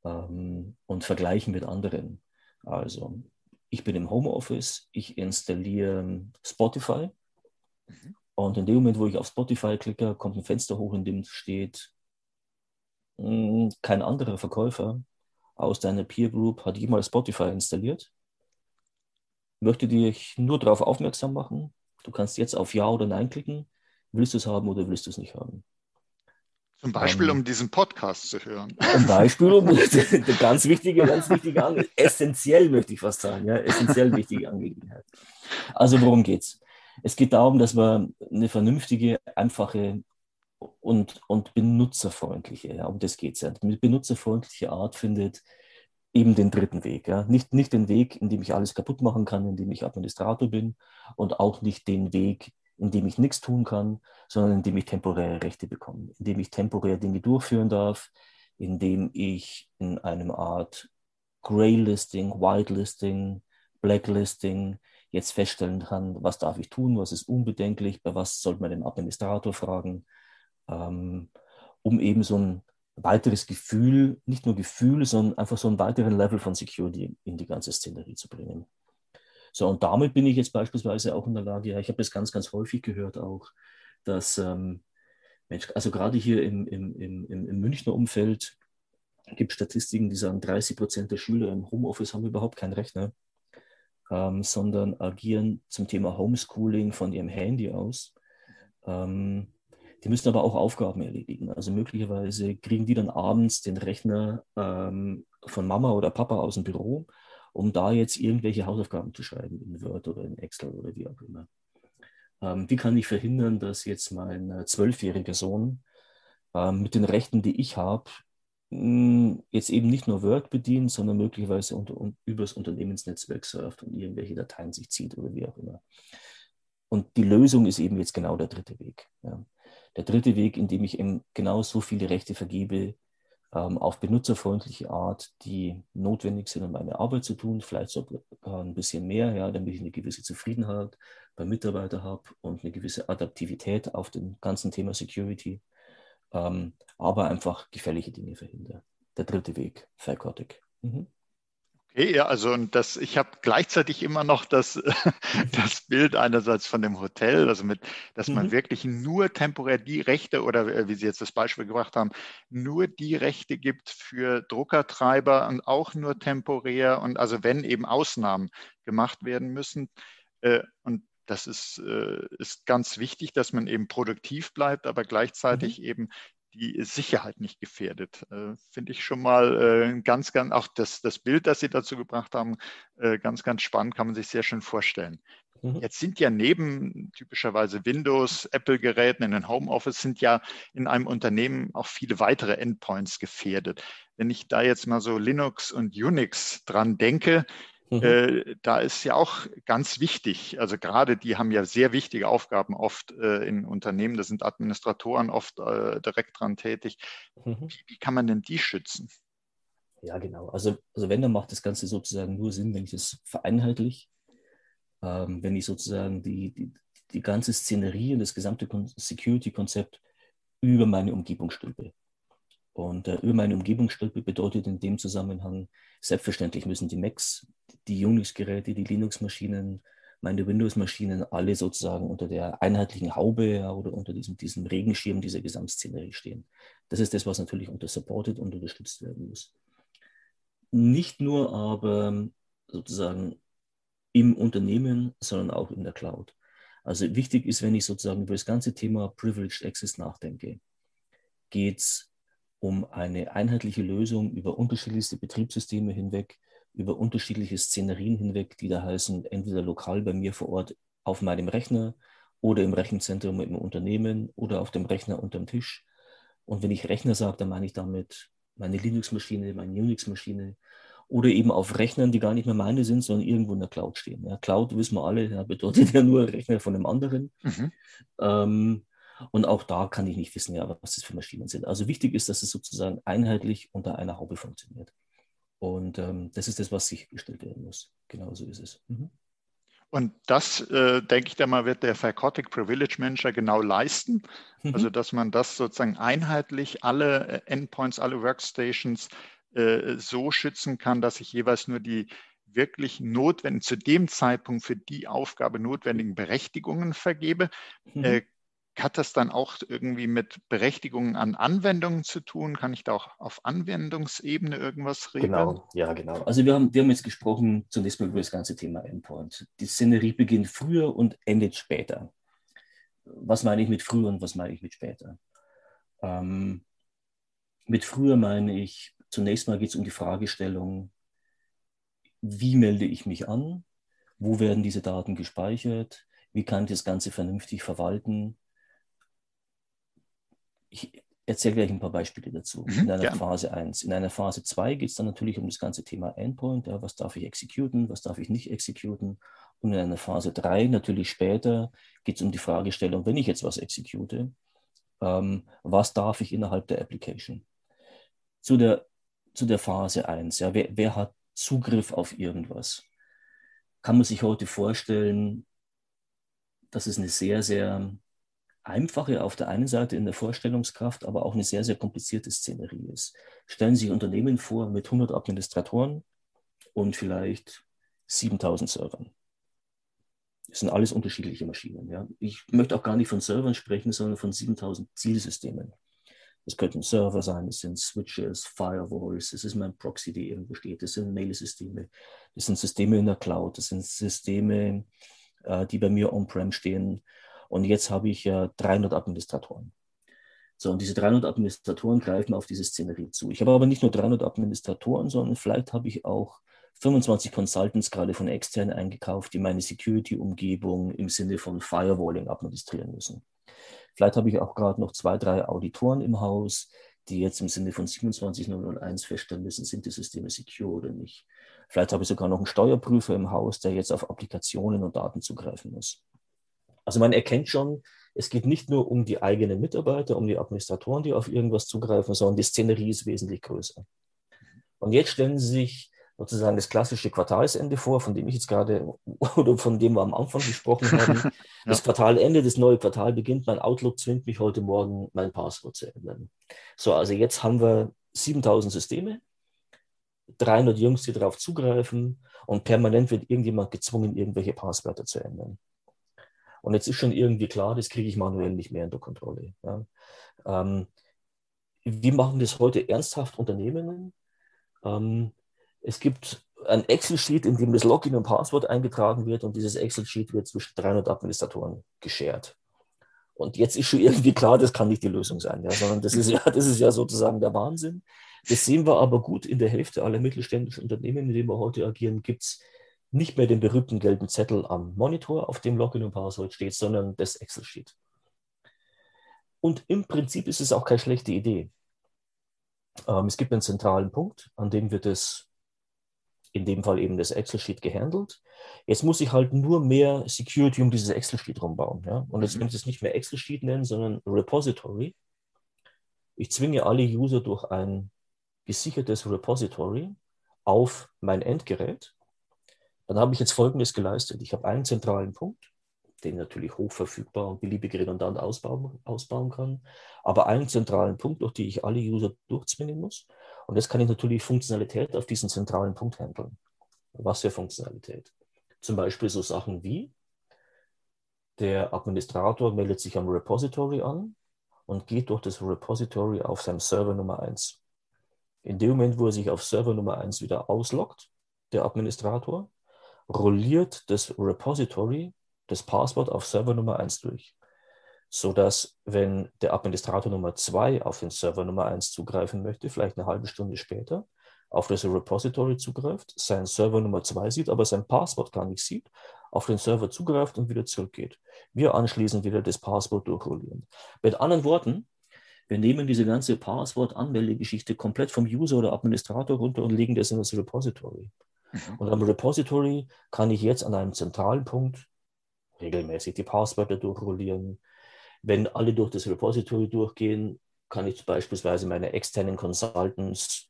[SPEAKER 2] ähm, und vergleichen mit anderen. Also ich bin im Homeoffice, ich installiere Spotify mhm. Und in dem Moment, wo ich auf Spotify klicke, kommt ein Fenster hoch, in dem steht, mh, mm, kein anderer Verkäufer aus deiner Peer Group hat jemals Spotify installiert. Möchte dich nur darauf aufmerksam machen. Du kannst jetzt auf Ja oder Nein klicken. Willst du es haben oder willst du es nicht haben?
[SPEAKER 1] Zum Beispiel, um, um diesen Podcast zu hören.
[SPEAKER 2] Zum Beispiel, um eine ganz wichtige, ganz wichtige Angelegenheit, essentiell möchte ich fast sagen, ja, essentiell wichtige Angelegenheit. Also worum geht Es geht darum, dass man eine vernünftige, einfache und, und benutzerfreundliche, ja, um das geht es ja, eine benutzerfreundliche Art findet eben den dritten Weg. Ja. Nicht, nicht den Weg, in dem ich alles kaputt machen kann, in dem ich Administrator bin und auch nicht den Weg, in dem ich nichts tun kann, sondern in dem ich temporäre Rechte bekomme, in dem ich temporär Dinge durchführen darf, in dem ich in einem Art Graylisting, Whitelisting, Blacklisting jetzt feststellen kann, was darf ich tun, was ist unbedenklich, bei was sollte man den Administrator fragen, ähm, um eben so ein weiteres Gefühl, nicht nur Gefühl, sondern einfach so einen weiteren Level von Security in die ganze Szenerie zu bringen. So, und damit bin ich jetzt beispielsweise auch in der Lage, ja, ich habe das ganz, ganz häufig gehört auch, dass, ähm, Mensch, also gerade hier im, im, im, im Münchner Umfeld gibt es Statistiken, die sagen, 30 Prozent der Schüler im Homeoffice haben überhaupt keinen Rechner, ähm, sondern agieren zum Thema Homeschooling von ihrem Handy aus. Ähm, die müssen aber auch Aufgaben erledigen. Also möglicherweise kriegen die dann abends den Rechner ähm, von Mama oder Papa aus dem Büro um da jetzt irgendwelche Hausaufgaben zu schreiben in Word oder in Excel oder wie auch immer. Ähm, wie kann ich verhindern, dass jetzt mein äh, zwölfjähriger Sohn ähm, mit den Rechten, die ich habe, jetzt eben nicht nur Word bedient, sondern möglicherweise unter, un, übers Unternehmensnetzwerk surft und irgendwelche Dateien sich zieht oder wie auch immer. Und die Lösung ist eben jetzt genau der dritte Weg. Ja. Der dritte Weg, in dem ich eben genau so viele Rechte vergebe, ähm, auf benutzerfreundliche Art, die notwendig sind, um meine Arbeit zu tun, vielleicht sogar ein bisschen mehr, ja, damit ich eine gewisse Zufriedenheit beim Mitarbeiter habe und eine gewisse Adaptivität auf dem ganzen Thema Security, ähm, aber einfach gefährliche Dinge verhindere. Der dritte Weg, Faircotic. Mhm.
[SPEAKER 1] Okay, ja, also und das, ich habe gleichzeitig immer noch das, das Bild einerseits von dem Hotel, also mit, dass man mhm. wirklich nur temporär die Rechte oder äh, wie Sie jetzt das Beispiel gebracht haben, nur die Rechte gibt für Druckertreiber und auch nur temporär und also wenn eben Ausnahmen gemacht werden müssen. Äh, und das ist, äh, ist ganz wichtig, dass man eben produktiv bleibt, aber gleichzeitig mhm. eben die Sicherheit nicht gefährdet. Äh, Finde ich schon mal äh, ganz, ganz, auch das, das Bild, das Sie dazu gebracht haben, äh, ganz, ganz spannend, kann man sich sehr schön vorstellen. Mhm. Jetzt sind ja neben typischerweise Windows, Apple-Geräten in den Homeoffice sind ja in einem Unternehmen auch viele weitere Endpoints gefährdet. Wenn ich da jetzt mal so Linux und Unix dran denke, Mhm. Äh, da ist ja auch ganz wichtig, also gerade die haben ja sehr wichtige Aufgaben oft äh, in Unternehmen, da sind Administratoren oft äh, direkt dran tätig. Mhm. Wie, wie, kann man denn die schützen?
[SPEAKER 2] Ja, genau. Also, also wenn, dann macht das Ganze sozusagen nur Sinn, wenn ich das vereinheitlich, ähm, wenn ich sozusagen die, die, die ganze Szenerie und das gesamte Security-Konzept über meine Umgebung stülpe. Und äh, über meine Umgebung stülpe bedeutet in dem Zusammenhang, selbstverständlich müssen die Macs, die Unix-Geräte, die Linux-Maschinen, meine Windows-Maschinen alle sozusagen unter der einheitlichen Haube ja, oder unter diesem, diesem Regenschirm dieser Gesamtszenerie stehen. Das ist das, was natürlich unter supported und unterstützt werden muss. Nicht nur aber sozusagen im Unternehmen, sondern auch in der Cloud. Also wichtig ist, wenn ich sozusagen über das ganze Thema Privileged Access nachdenke, geht es um eine einheitliche Lösung über unterschiedlichste Betriebssysteme hinweg, über unterschiedliche Szenerien hinweg, die da heißen, entweder lokal bei mir vor Ort auf meinem Rechner oder im Rechenzentrum im Unternehmen oder auf dem Rechner unterm Tisch. Und wenn ich Rechner sage, dann meine ich damit meine Linux-Maschine, meine Unix-Maschine oder eben auf Rechnern, die gar nicht mehr meine sind, sondern irgendwo in der Cloud stehen. Ja, Cloud wissen wir alle, ja, bedeutet ja nur Rechner von einem anderen. Mhm. Ähm, und auch da kann ich nicht wissen, ja, was das für Maschinen sind. Also wichtig ist, dass es sozusagen einheitlich unter einer Haube funktioniert. Und ähm, das ist das, was sichergestellt werden muss. Genau so ist es. Mhm.
[SPEAKER 1] Und das, äh, denke ich, da mal wird der Facotic Privilege Manager genau leisten. Mhm. Also, dass man das sozusagen einheitlich alle äh, Endpoints, alle Workstations äh, so schützen kann, dass ich jeweils nur die wirklich notwendigen, zu dem Zeitpunkt für die Aufgabe notwendigen Berechtigungen vergebe. Mhm. Äh, hat das dann auch irgendwie mit Berechtigungen an Anwendungen zu tun? Kann ich da auch auf Anwendungsebene irgendwas regeln?
[SPEAKER 2] Genau, ja, genau. Also wir haben, wir haben jetzt gesprochen zunächst mal über das ganze Thema Endpoint. Die Szenerie beginnt früher und endet später. Was meine ich mit früher und was meine ich mit später? Ähm, mit früher meine ich, zunächst mal geht es um die Fragestellung, wie melde ich mich an? Wo werden diese Daten gespeichert? Wie kann ich das Ganze vernünftig verwalten? Ich erzähle gleich ein paar Beispiele dazu. Mhm, in einer gern. Phase 1. In einer Phase 2 geht es dann natürlich um das ganze Thema Endpoint. Ja, was darf ich exekuten, was darf ich nicht exekuten? Und in einer Phase 3, natürlich später, geht es um die Fragestellung, wenn ich jetzt was exekute, ähm, was darf ich innerhalb der Application? Zu der, zu der Phase 1, ja, wer, wer hat Zugriff auf irgendwas? Kann man sich heute vorstellen, dass es eine sehr, sehr einfache auf der einen Seite in der Vorstellungskraft, aber auch eine sehr, sehr komplizierte Szenerie ist. Stellen Sie sich Unternehmen vor mit 100 Administratoren und vielleicht 7000 Servern. Das sind alles unterschiedliche Maschinen. Ja. Ich möchte auch gar nicht von Servern sprechen, sondern von 7000 Zielsystemen. Es könnten Server sein, es sind Switches, Firewalls, es ist mein Proxy, der irgendwo steht, es sind Mail-Systeme, es sind Systeme in der Cloud, es sind Systeme, äh, die bei mir on-prem stehen und jetzt habe ich ja 300 Administratoren. So, und diese 300 Administratoren greifen auf diese Szenerie zu. Ich habe aber nicht nur 300 Administratoren, sondern vielleicht habe ich auch 25 Consultants gerade von extern eingekauft, die meine Security-Umgebung im Sinne von Firewalling administrieren müssen. Vielleicht habe ich auch gerade noch zwei, drei Auditoren im Haus, die jetzt im Sinne von 27001 feststellen müssen, sind die Systeme secure oder nicht. Vielleicht habe ich sogar noch einen Steuerprüfer im Haus, der jetzt auf Applikationen und Daten zugreifen muss. Also man erkennt schon, es geht nicht nur um die eigenen Mitarbeiter, um die Administratoren, die auf irgendwas zugreifen, sondern die Szenerie ist wesentlich größer. Und jetzt stellen Sie sich sozusagen das klassische Quartalsende vor, von dem ich jetzt gerade oder von dem wir am Anfang gesprochen haben. Das ja. Quartalende, das neue Quartal beginnt, mein Outlook zwingt mich heute Morgen, mein Passwort zu ändern. So, also jetzt haben wir 7000 Systeme, 300 Jungs, die darauf zugreifen und permanent wird irgendjemand gezwungen, irgendwelche Passwörter zu ändern. Und jetzt ist schon irgendwie klar, das kriege ich manuell nicht mehr unter Kontrolle. Ja. Ähm, wie machen das heute ernsthaft Unternehmen? Ähm, es gibt ein Excel-Sheet, in dem das Login und Passwort eingetragen wird und dieses Excel-Sheet wird zwischen 300 Administratoren geshared. Und jetzt ist schon irgendwie klar, das kann nicht die Lösung sein, ja, sondern das ist ja, das ist ja sozusagen der Wahnsinn. Das sehen wir aber gut in der Hälfte aller mittelständischen Unternehmen, in denen wir heute agieren, gibt es nicht mehr den berühmten gelben Zettel am Monitor, auf dem Login und Passwort steht, sondern das Excel-Sheet. Und im Prinzip ist es auch keine schlechte Idee. Ähm, es gibt einen zentralen Punkt, an dem wird es in dem Fall eben das Excel-Sheet gehandelt. Jetzt muss ich halt nur mehr Security um dieses Excel-Sheet rumbauen. Ja? Und jetzt mhm. will ich es nicht mehr Excel-Sheet nennen, sondern Repository. Ich zwinge alle User durch ein gesichertes Repository auf mein Endgerät. Dann habe ich jetzt Folgendes geleistet. Ich habe einen zentralen Punkt den natürlich hochverfügbar und beliebig redundant ausbauen, ausbauen kann, aber einen zentralen Punkt, durch den ich alle User durchzwingen muss. Und jetzt kann ich natürlich Funktionalität auf diesen zentralen Punkt handeln. Was für Funktionalität? Zum Beispiel so Sachen wie, der Administrator meldet sich am Repository an und geht durch das Repository auf seinem Server Nummer 1. In dem Moment, wo er sich auf Server Nummer 1 wieder ausloggt, der Administrator, rolliert das Repository das Passwort auf Server Nummer 1 durch, sodass, wenn der Administrator Nummer 2 auf den Server Nummer 1 zugreifen möchte, vielleicht eine halbe Stunde später, auf das Repository zugreift, sein Server Nummer 2 sieht, aber sein Passwort gar nicht sieht, auf den Server zugreift und wieder zurückgeht. Wir anschließend wieder das Passwort durchrollieren. Mit anderen Worten, wir nehmen diese ganze Passwort-Anmeldegeschichte komplett vom User oder Administrator runter und legen das in das Repository. Mhm. Und am Repository kann ich jetzt an einem zentralen Punkt regelmäßig die Passwörter durchrollieren. Wenn alle durch das Repository durchgehen, kann ich beispielsweise meine externen Consultants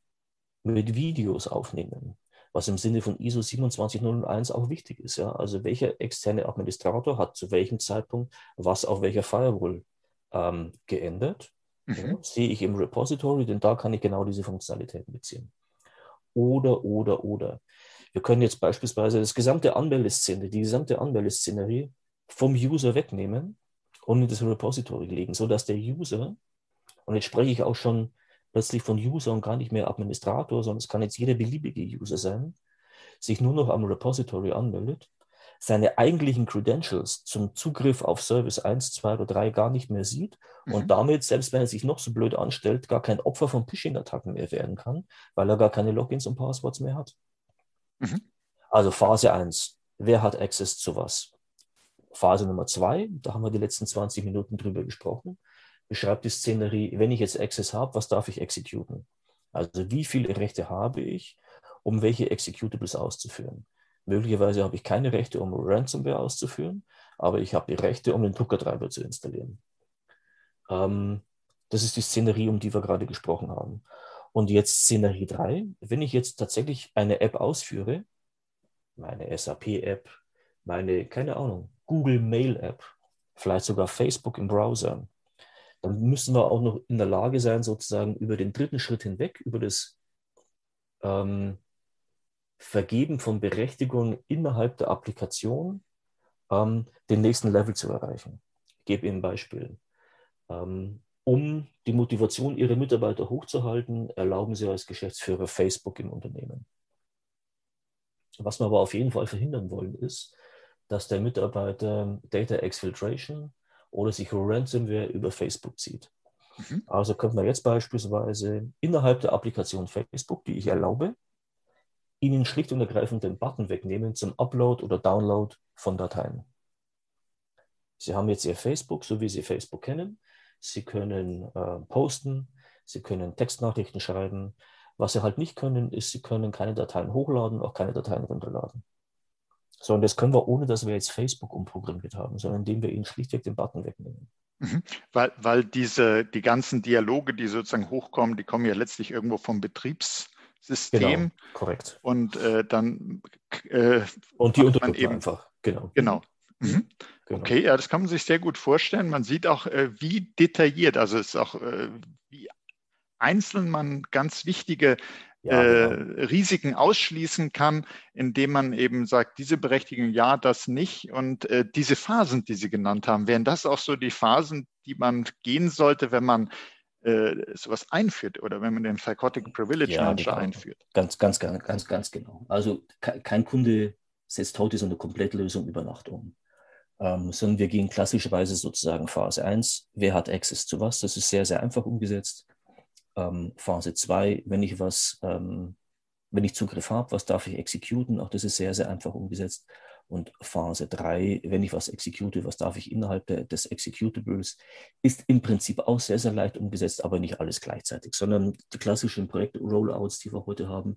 [SPEAKER 2] mit Videos aufnehmen, was im Sinne von ISO 27001 auch wichtig ist. Ja? Also welcher externe Administrator hat zu welchem Zeitpunkt was auf welcher Firewall ähm, geändert. Mhm. Ja, sehe ich im Repository, denn da kann ich genau diese Funktionalitäten beziehen. Oder, oder, oder. Wir können jetzt beispielsweise das gesamte Anmeldeszene, die gesamte Anmeldeszenerie vom User wegnehmen und in das Repository legen, sodass der User, und jetzt spreche ich auch schon plötzlich von User und gar nicht mehr Administrator, sondern es kann jetzt jeder beliebige User sein, sich nur noch am Repository anmeldet, seine eigentlichen Credentials zum Zugriff auf Service 1, 2 oder 3 gar nicht mehr sieht mhm. und damit, selbst wenn er sich noch so blöd anstellt, gar kein Opfer von Phishing-Attacken mehr werden kann, weil er gar keine Logins und Passworts mehr hat. Mhm. Also Phase 1. Wer hat Access zu was? Phase Nummer zwei, da haben wir die letzten 20 Minuten drüber gesprochen, beschreibt die Szenerie, wenn ich jetzt Access habe, was darf ich exekuten? Also wie viele Rechte habe ich, um welche Executables auszuführen? Möglicherweise habe ich keine Rechte, um Ransomware auszuführen, aber ich habe die Rechte, um den Druckertreiber zu installieren. Ähm, das ist die Szenerie, um die wir gerade gesprochen haben. Und jetzt Szenerie 3, wenn ich jetzt tatsächlich eine App ausführe, meine SAP-App, meine, keine Ahnung, Google Mail App, vielleicht sogar Facebook im Browser, dann müssen wir auch noch in der Lage sein, sozusagen über den dritten Schritt hinweg, über das ähm, Vergeben von Berechtigungen innerhalb der Applikation, ähm, den nächsten Level zu erreichen. Ich gebe Ihnen ein Beispiel. Ähm, um die Motivation Ihrer Mitarbeiter hochzuhalten, erlauben Sie als Geschäftsführer Facebook im Unternehmen. Was wir aber auf jeden Fall verhindern wollen, ist, dass der Mitarbeiter Data Exfiltration oder sich Ransomware über Facebook zieht. Mhm. Also könnte man jetzt beispielsweise innerhalb der Applikation Facebook, die ich erlaube, Ihnen schlicht und ergreifend den Button wegnehmen zum Upload oder Download von Dateien. Sie haben jetzt Ihr Facebook, so wie Sie Facebook kennen. Sie können äh, posten, Sie können Textnachrichten schreiben. Was Sie halt nicht können, ist, Sie können keine Dateien hochladen, auch keine Dateien runterladen. So, und das können wir, ohne dass wir jetzt Facebook umprogrammiert haben, sondern indem wir ihnen schlichtweg den Button wegnehmen.
[SPEAKER 1] Mhm. Weil, weil diese, die ganzen Dialoge, die sozusagen hochkommen, die kommen ja letztlich irgendwo vom Betriebssystem. Genau,
[SPEAKER 2] korrekt.
[SPEAKER 1] Und äh, dann
[SPEAKER 2] äh, und die man eben einfach,
[SPEAKER 1] genau. Genau. Mhm. genau. Okay, ja, das kann man sich sehr gut vorstellen. Man sieht auch, äh, wie detailliert, also es ist auch, äh, wie einzeln man ganz wichtige ja, äh, genau. Risiken ausschließen kann, indem man eben sagt, diese Berechtigung ja, das nicht. Und äh, diese Phasen, die Sie genannt haben, wären das auch so die Phasen, die man gehen sollte, wenn man äh, sowas einführt oder wenn man den Psychotic Privilege ja, Manager genau. einführt?
[SPEAKER 2] Ganz, ganz, ganz, ganz, ganz genau. Also kein Kunde setzt heute so eine Komplettlösung über Nacht um. Ähm, sondern wir gehen klassischerweise sozusagen Phase 1, wer hat Access zu was, das ist sehr, sehr einfach umgesetzt. Ähm, Phase 2, wenn ich was, ähm, wenn ich Zugriff habe, was darf ich exekuten, auch das ist sehr, sehr einfach umgesetzt. Und Phase 3, wenn ich was execute, was darf ich innerhalb der, des Executables, ist im Prinzip auch sehr, sehr leicht umgesetzt, aber nicht alles gleichzeitig, sondern die klassischen Projekt-Rollouts, die wir heute haben.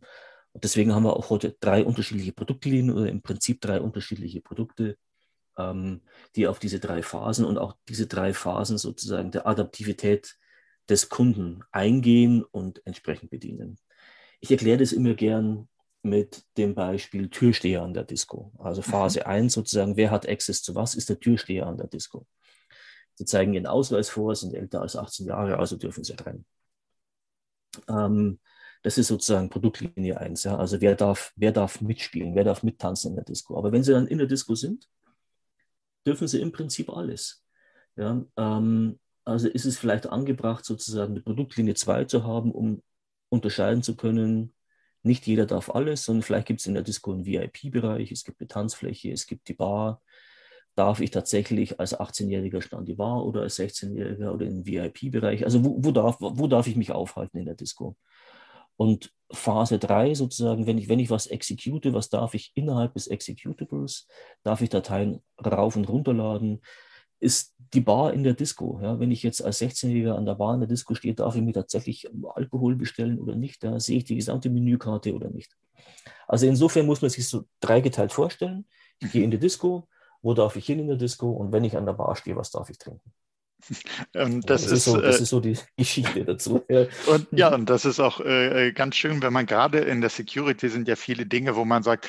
[SPEAKER 2] Und deswegen haben wir auch heute drei unterschiedliche Produktlinien oder im Prinzip drei unterschiedliche Produkte, die auf diese drei Phasen und auch diese drei Phasen sozusagen der Adaptivität des Kunden eingehen und entsprechend bedienen. Ich erkläre das immer gern mit dem Beispiel Türsteher an der Disco. Also mhm. Phase mhm. 1 sozusagen, wer hat Access zu was, ist der Türsteher an der Disco. Sie zeigen ihren Ausweis vor, sind älter als 18 Jahre, also dürfen sie rein. Ähm, das ist sozusagen Produktlinie 1. Ja? Also wer darf, wer darf mitspielen, wer darf mittanzen in der Disco. Aber wenn sie dann in der Disco sind, dürfen sie im Prinzip alles. Ja? Ähm, also ist es vielleicht angebracht, sozusagen eine Produktlinie 2 zu haben, um unterscheiden zu können, nicht jeder darf alles, sondern vielleicht gibt es in der Disco einen VIP-Bereich, es gibt eine Tanzfläche, es gibt die Bar. Darf ich tatsächlich als 18-Jähriger stand die Bar oder als 16-Jähriger oder im VIP-Bereich? Also wo, wo, darf, wo darf ich mich aufhalten in der Disco? Und Phase 3 sozusagen, wenn ich, wenn ich was execute, was darf ich innerhalb des Executables? Darf ich Dateien rauf und runterladen? ist die Bar in der Disco. Ja, wenn ich jetzt als 16-Jähriger an der Bar in der Disco stehe, darf ich mir tatsächlich Alkohol bestellen oder nicht? Da sehe ich die gesamte Menükarte oder nicht. Also insofern muss man sich so dreigeteilt vorstellen. Ich gehe in die Disco, wo darf ich hin in der Disco und wenn ich an der Bar stehe, was darf ich trinken?
[SPEAKER 1] Ähm, das, das, ist,
[SPEAKER 2] so, das, äh, ist, so, die Geschichte dazu.
[SPEAKER 1] Ja. Und ja, und das ist auch äh, ganz schön, wenn man gerade in der Security sind ja viele Dinge, wo man sagt,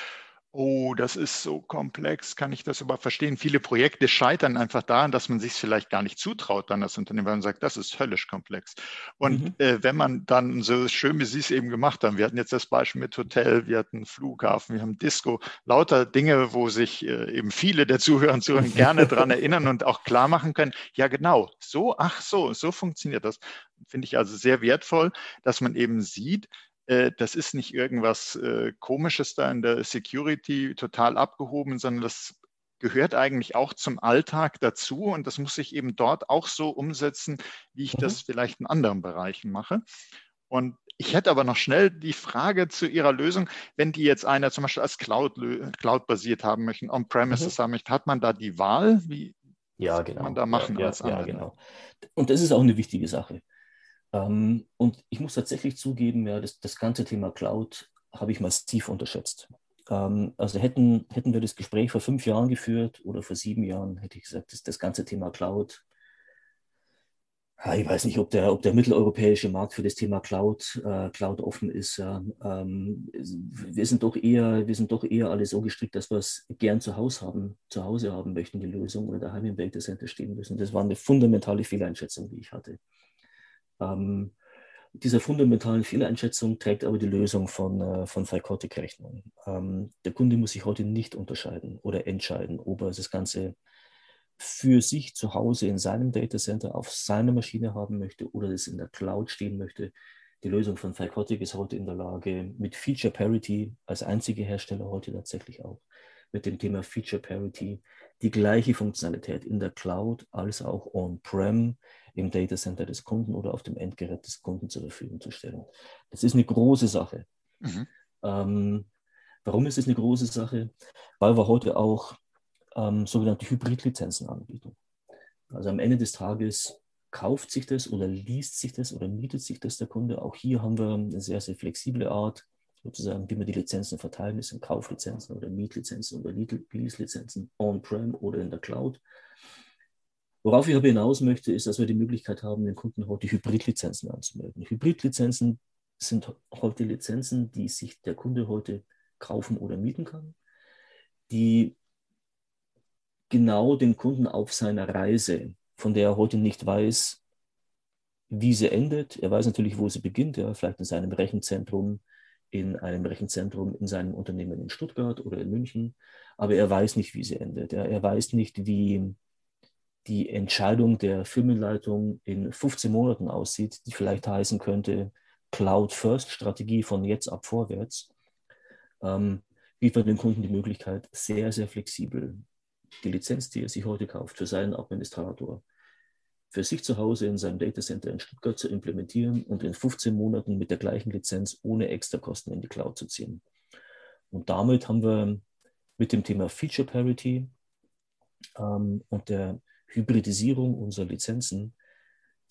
[SPEAKER 1] Oh, das ist so komplex, kann ich das überhaupt verstehen? Viele Projekte scheitern einfach daran, dass man sich es vielleicht gar nicht zutraut, dann das Unternehmen, weil man sagt, das ist höllisch komplex. Und mhm. äh, wenn man dann so schön, wie Sie es eben gemacht haben, wir hatten jetzt das Beispiel mit Hotel, wir hatten Flughafen, wir haben Disco, lauter Dinge, wo sich äh, eben viele der Zuhörer und Zuhörer gerne dran erinnern und auch klar machen können, ja genau, so, ach so, so funktioniert das. Finde ich also sehr wertvoll, dass man eben sieht, das ist nicht irgendwas äh, Komisches da in der Security total abgehoben, sondern das gehört eigentlich auch zum Alltag dazu und das muss ich eben dort auch so umsetzen, wie ich mhm. das vielleicht in anderen Bereichen mache. Und ich hätte aber noch schnell die Frage zu Ihrer Lösung, wenn die jetzt einer zum Beispiel als Cloud, Cloud-basiert haben möchte, On-Premises mhm. haben möchte, hat man da die Wahl? Wie
[SPEAKER 2] ja, genau.
[SPEAKER 1] man da machen
[SPEAKER 2] ja, als ja, ja, genau. Und das ist auch eine wichtige Sache. Ähm, und ich muss tatsächlich zugeben, ja, das, das ganze Thema Cloud habe ich massiv unterschätzt. Ähm, also hätten, hätten wir das Gespräch vor fünf Jahren geführt oder vor sieben Jahren, hätte ich gesagt, das, das ganze Thema Cloud, ich weiß nicht, ob der, ob der mitteleuropäische Markt für das Thema Cloud, äh, Cloud offen ist. Ja. Ähm, wir, sind doch eher, wir sind doch eher alle so gestrickt, dass wir es gern zu Hause haben, zu Hause haben möchten, die Lösung oder daheim im Data Center stehen müssen. Das war eine fundamentale Fehleinschätzung, die ich hatte. Ähm, dieser fundamentalen Fehleinschätzung trägt aber die Lösung von, äh, von Phycotic-Rechnung. Ähm, der Kunde muss sich heute nicht unterscheiden oder entscheiden, ob er das Ganze für sich zu Hause in seinem Datacenter auf seiner Maschine haben möchte oder es in der Cloud stehen möchte. Die Lösung von Phycotic ist heute in der Lage, mit Feature Parity als einzige Hersteller heute tatsächlich auch mit dem Thema Feature Parity die gleiche Funktionalität in der Cloud als auch on-prem im Datacenter des Kunden oder auf dem Endgerät des Kunden zur Verfügung zu stellen. Das ist eine große Sache. Mhm. Ähm, warum ist es eine große Sache? Weil wir heute auch ähm, sogenannte Hybridlizenzen anbieten. Also am Ende des Tages kauft sich das oder liest sich das oder mietet sich das der Kunde. Auch hier haben wir eine sehr, sehr flexible Art, sozusagen, wie wir die Lizenzen verteilen. Das sind Kauflizenzen oder Mietlizenzen oder Lease-Lizenzen on-prem oder in der Cloud. Worauf ich aber hinaus möchte, ist, dass wir die Möglichkeit haben, den Kunden heute Hybridlizenzen anzumelden. Hybridlizenzen sind heute Lizenzen, die sich der Kunde heute kaufen oder mieten kann, die genau den Kunden auf seiner Reise, von der er heute nicht weiß, wie sie endet. Er weiß natürlich, wo sie beginnt, ja, vielleicht in seinem Rechenzentrum, in einem Rechenzentrum in seinem Unternehmen in Stuttgart oder in München, aber er weiß nicht, wie sie endet. Ja. Er weiß nicht, wie die Entscheidung der Firmenleitung in 15 Monaten aussieht, die vielleicht heißen könnte Cloud-First-Strategie von jetzt ab vorwärts, ähm, bietet den Kunden die Möglichkeit, sehr, sehr flexibel die Lizenz, die er sich heute kauft für seinen Administrator, für sich zu Hause in seinem Datacenter in Stuttgart zu implementieren und in 15 Monaten mit der gleichen Lizenz ohne extra Kosten in die Cloud zu ziehen. Und damit haben wir mit dem Thema Feature Parity ähm, und der Hybridisierung unserer Lizenzen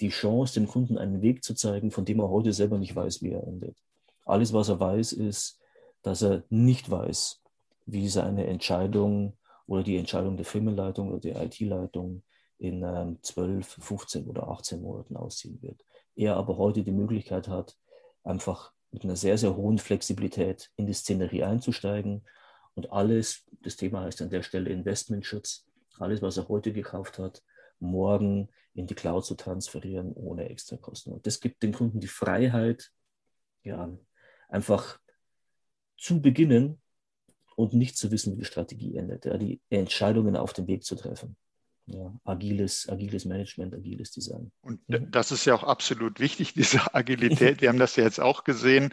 [SPEAKER 2] die Chance, dem Kunden einen Weg zu zeigen, von dem er heute selber nicht weiß, wie er endet. Alles, was er weiß, ist, dass er nicht weiß, wie seine Entscheidung oder die Entscheidung der Firmenleitung oder der IT-Leitung in ähm, 12, 15 oder 18 Monaten aussehen wird. Er aber heute die Möglichkeit hat, einfach mit einer sehr, sehr hohen Flexibilität in die Szenerie einzusteigen und alles, das Thema heißt an der Stelle Investmentschutz, alles, was er heute gekauft hat, morgen in die Cloud zu transferieren ohne extra Kosten. Und das gibt den Kunden die Freiheit, ja, einfach zu beginnen und nicht zu wissen, wie die Strategie endet, ja, die Entscheidungen auf dem Weg zu treffen. Ja, agiles, agiles Management, agiles Design.
[SPEAKER 1] Und das ist ja auch absolut wichtig, diese Agilität. Wir haben das ja jetzt auch gesehen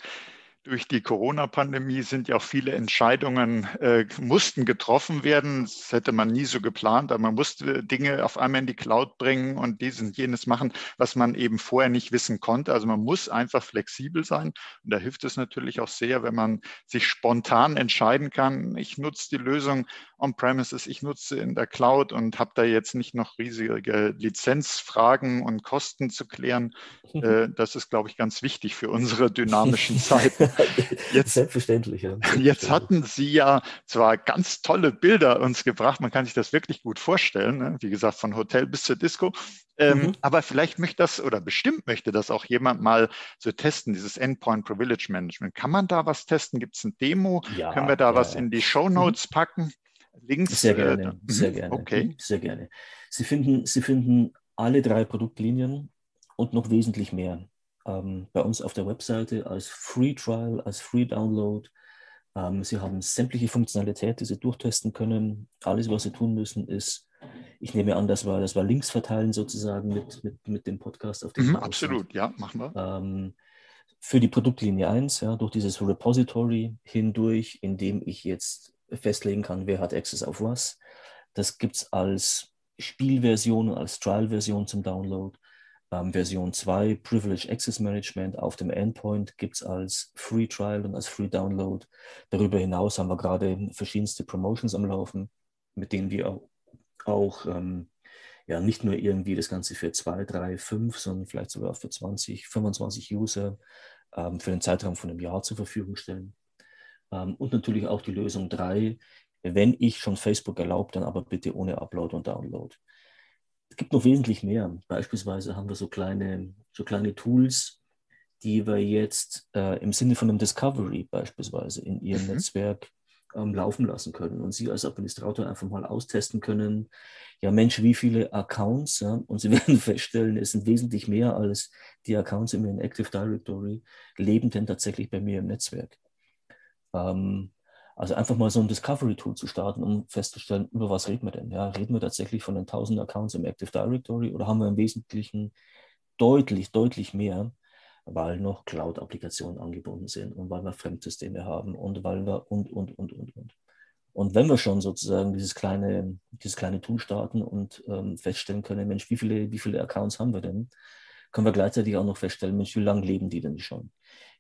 [SPEAKER 1] durch die Corona-Pandemie sind ja auch viele Entscheidungen, äh, mussten getroffen werden. Das hätte man nie so geplant, aber man musste Dinge auf einmal in die Cloud bringen und dies und jenes machen, was man eben vorher nicht wissen konnte. Also man muss einfach flexibel sein. Und da hilft es natürlich auch sehr, wenn man sich spontan entscheiden kann. Ich nutze die Lösung on-premises, ich nutze in der Cloud und habe da jetzt nicht noch riesige Lizenzfragen und Kosten zu klären. Äh, das ist, glaube ich, ganz wichtig für unsere dynamischen Zeiten.
[SPEAKER 2] Jetzt, Selbstverständlich. Ja.
[SPEAKER 1] Jetzt hatten Sie ja zwar ganz tolle Bilder uns gebracht, man kann sich das wirklich gut vorstellen, ne? wie gesagt, von Hotel bis zur Disco. Ähm, mhm. Aber vielleicht möchte das oder bestimmt möchte das auch jemand mal so testen, dieses Endpoint Privilege Management. Kann man da was testen? Gibt es ein Demo? Ja, Können wir da ja. was in die Show mhm. Notes packen?
[SPEAKER 2] Links? Sehr gerne, äh, sehr mhm, gerne. Okay. Sehr gerne. Sie finden, Sie finden alle drei Produktlinien und noch wesentlich mehr ähm, bei uns auf der Webseite als Free Trial, als Free Download. Ähm, Sie haben sämtliche Funktionalität, die Sie durchtesten können. Alles, was Sie tun müssen, ist, ich nehme an, das war, das war Links verteilen sozusagen mit, mit, mit dem Podcast
[SPEAKER 1] auf dem mhm, Absolut, ja, machen wir. Ähm,
[SPEAKER 2] für die Produktlinie 1, ja, durch dieses Repository hindurch, in dem ich jetzt festlegen kann, wer hat Access auf was. Das gibt es als Spielversion, als Trial-Version zum Download. Ähm, Version 2, Privilege Access Management auf dem Endpoint gibt es als Free Trial und als Free Download. Darüber hinaus haben wir gerade verschiedenste Promotions am Laufen, mit denen wir auch, auch ähm, ja, nicht nur irgendwie das Ganze für 2, 3, 5, sondern vielleicht sogar für 20, 25 User ähm, für den Zeitraum von einem Jahr zur Verfügung stellen. Ähm, und natürlich auch die Lösung 3, wenn ich schon Facebook erlaubt, dann aber bitte ohne Upload und Download. Es gibt noch wesentlich mehr. Beispielsweise haben wir so kleine, so kleine Tools, die wir jetzt äh, im Sinne von einem Discovery beispielsweise in Ihrem mhm. Netzwerk ähm, laufen lassen können und Sie als Administrator einfach mal austesten können, ja Mensch, wie viele Accounts, ja, und Sie werden feststellen, es sind wesentlich mehr als die Accounts in Ihrem Active Directory, leben denn tatsächlich bei mir im Netzwerk. Ähm, also einfach mal so ein Discovery-Tool zu starten, um festzustellen, über was reden wir denn? Ja, reden wir tatsächlich von den 1000 Accounts im Active Directory oder haben wir im Wesentlichen deutlich, deutlich mehr, weil noch Cloud-Applikationen angebunden sind und weil wir Fremdsysteme haben und weil wir und, und, und, und, und. Und wenn wir schon sozusagen dieses kleine, dieses kleine Tool starten und ähm, feststellen können, Mensch, wie viele, wie viele Accounts haben wir denn, können wir gleichzeitig auch noch feststellen, Mensch, wie lange leben die denn schon?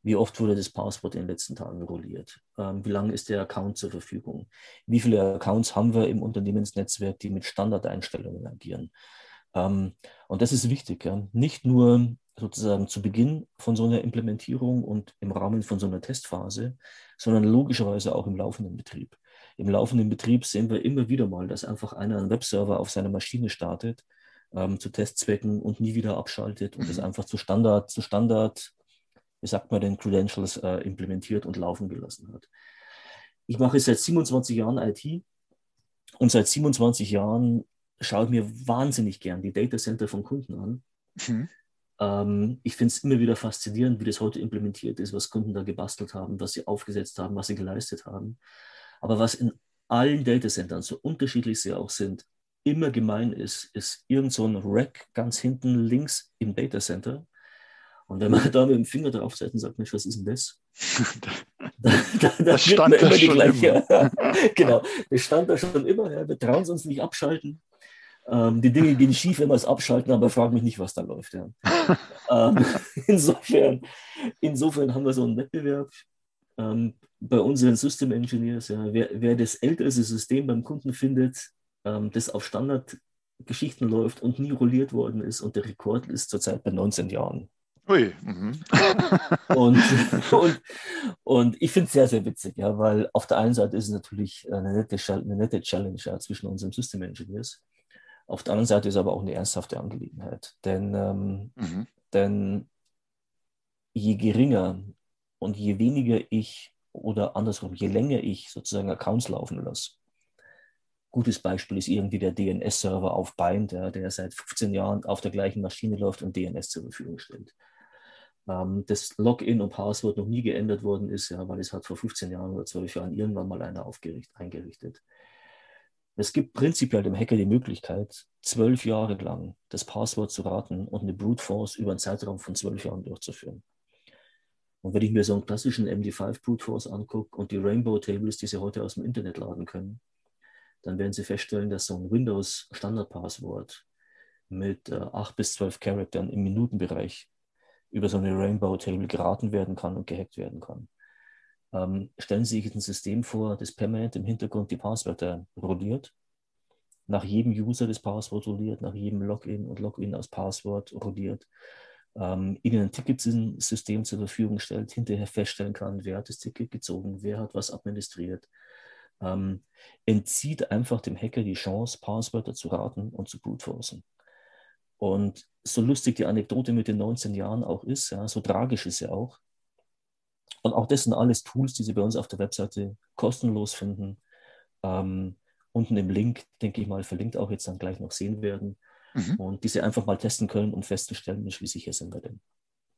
[SPEAKER 2] Wie oft wurde das Passwort in den letzten Tagen rolliert? Ähm, wie lange ist der Account zur Verfügung? Wie viele Accounts haben wir im Unternehmensnetzwerk, die mit Standardeinstellungen agieren? Ähm, und das ist wichtig. Ja? Nicht nur sozusagen zu Beginn von so einer Implementierung und im Rahmen von so einer Testphase, sondern logischerweise auch im laufenden Betrieb. Im laufenden Betrieb sehen wir immer wieder mal, dass einfach einer einen Webserver auf seiner Maschine startet, ähm, zu Testzwecken und nie wieder abschaltet und das mhm. einfach zu Standard, zu Standard wie sagt man den Credentials äh, implementiert und laufen gelassen hat. Ich mache seit 27 Jahren IT und seit 27 Jahren schaue ich mir wahnsinnig gern die Data Center von Kunden an. Mhm. Ähm, ich finde es immer wieder faszinierend, wie das heute implementiert ist, was Kunden da gebastelt haben, was sie aufgesetzt haben, was sie geleistet haben. Aber was in allen Data Centern, so unterschiedlich sie auch sind, immer gemein ist, ist irgend so ein Rack ganz hinten links im Data Center, und wenn man da mit dem Finger draufsetzt und sagt, Mensch, was ist denn das? da, da das stand da schon gleiche, immer. genau, das stand da schon immer. Ja. Wir trauen uns nicht abschalten. Ähm, die Dinge gehen schief, wenn wir es abschalten, aber frag mich nicht, was da läuft. Ja. ähm, insofern, insofern haben wir so einen Wettbewerb ähm, bei unseren System Engineers. Ja, wer, wer, das älteste System beim Kunden findet, ähm, das auf Standardgeschichten läuft und nie rolliert worden ist und der Rekord ist zurzeit bei 19 Jahren. Ui. Mhm. und, und, und ich finde es sehr, sehr witzig, ja, weil auf der einen Seite ist es natürlich eine nette, eine nette Challenge ja, zwischen unseren System Engineers. Auf der anderen Seite ist es aber auch eine ernsthafte Angelegenheit. Denn, ähm, mhm. denn je geringer und je weniger ich oder andersrum, je länger ich sozusagen Accounts laufen lasse, gutes Beispiel ist irgendwie der DNS-Server auf Bind, ja, der seit 15 Jahren auf der gleichen Maschine läuft und DNS zur Verfügung stellt ähm, das Login und Passwort noch nie geändert worden ist, ja, weil es hat vor 15 Jahren oder 12 Jahren irgendwann mal einer eingerichtet. Es gibt prinzipiell dem Hacker die Möglichkeit, zwölf Jahre lang das Passwort zu raten und eine Brute Force über einen Zeitraum von zwölf Jahren durchzuführen. Und wenn ich mir so einen klassischen MD5 Brute Force angucke und die Rainbow Tables, die Sie heute aus dem Internet laden können, dann werden Sie feststellen, dass so ein Windows Standardpasswort mit äh, 8 bis 12 Charaktern im Minutenbereich über so eine Rainbow Table geraten werden kann und gehackt werden kann. Ähm, stellen Sie sich ein System vor, das permanent im Hintergrund die Passwörter rolliert, nach jedem User das Passwort rolliert, nach jedem Login und Login aus Passwort rolliert, ähm, Ihnen ein Ticketsystem zur Verfügung stellt, hinterher feststellen kann, wer hat das Ticket gezogen, wer hat was administriert, ähm, entzieht einfach dem Hacker die Chance, Passwörter zu raten und zu brute-forcen. Und so lustig die Anekdote mit den 19 Jahren auch ist, ja, so tragisch ist sie auch. Und auch das sind alles Tools, die Sie bei uns auf der Webseite kostenlos finden. Ähm, unten im Link, denke ich mal, verlinkt auch jetzt dann gleich noch sehen werden. Mhm. Und die Sie einfach mal testen können, um festzustellen, wie sicher sind wir denn.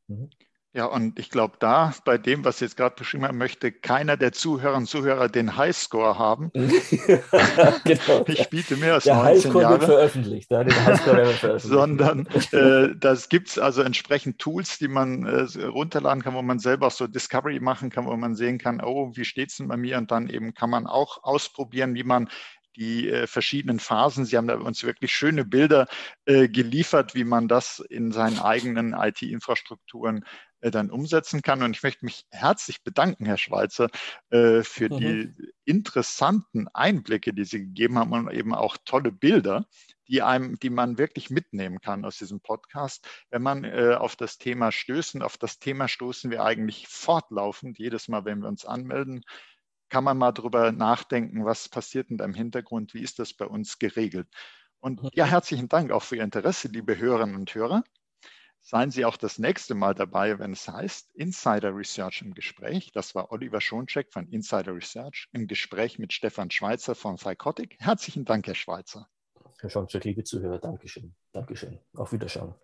[SPEAKER 1] Mhm. Ja, und ich glaube, da bei dem, was jetzt gerade beschrieben haben, möchte keiner der Zuhörer und Zuhörer den Highscore haben. genau. Ich biete mehr als der 19 Highscore Jahre. Wird veröffentlicht, ja, den Highscore wird veröffentlicht. Sondern äh, das gibt es also entsprechend Tools, die man äh, runterladen kann, wo man selber auch so Discovery machen kann, wo man sehen kann, oh, wie steht es denn bei mir? Und dann eben kann man auch ausprobieren, wie man die äh, verschiedenen Phasen. Sie haben da uns wirklich schöne Bilder äh, geliefert, wie man das in seinen eigenen IT-Infrastrukturen dann umsetzen kann. Und ich möchte mich herzlich bedanken, Herr Schweizer, äh, für mhm. die interessanten Einblicke, die Sie gegeben haben und eben auch tolle Bilder, die einem, die man wirklich mitnehmen kann aus diesem Podcast. Wenn man äh, auf das Thema stößt und auf das Thema stoßen wir eigentlich fortlaufend, jedes Mal, wenn wir uns anmelden, kann man mal darüber nachdenken, was passiert denn da im Hintergrund, wie ist das bei uns geregelt. Und mhm. ja, herzlichen Dank auch für Ihr Interesse, liebe Hörerinnen und Hörer. Seien Sie auch das nächste Mal dabei, wenn es heißt Insider Research im Gespräch. Das war Oliver Schoncheck von Insider Research im Gespräch mit Stefan Schweizer von Psychotic. Herzlichen Dank, Herr Schweizer.
[SPEAKER 2] Herr Schoncheck, liebe Zuhörer, Dankeschön. Dankeschön. Auf Wiederschauen.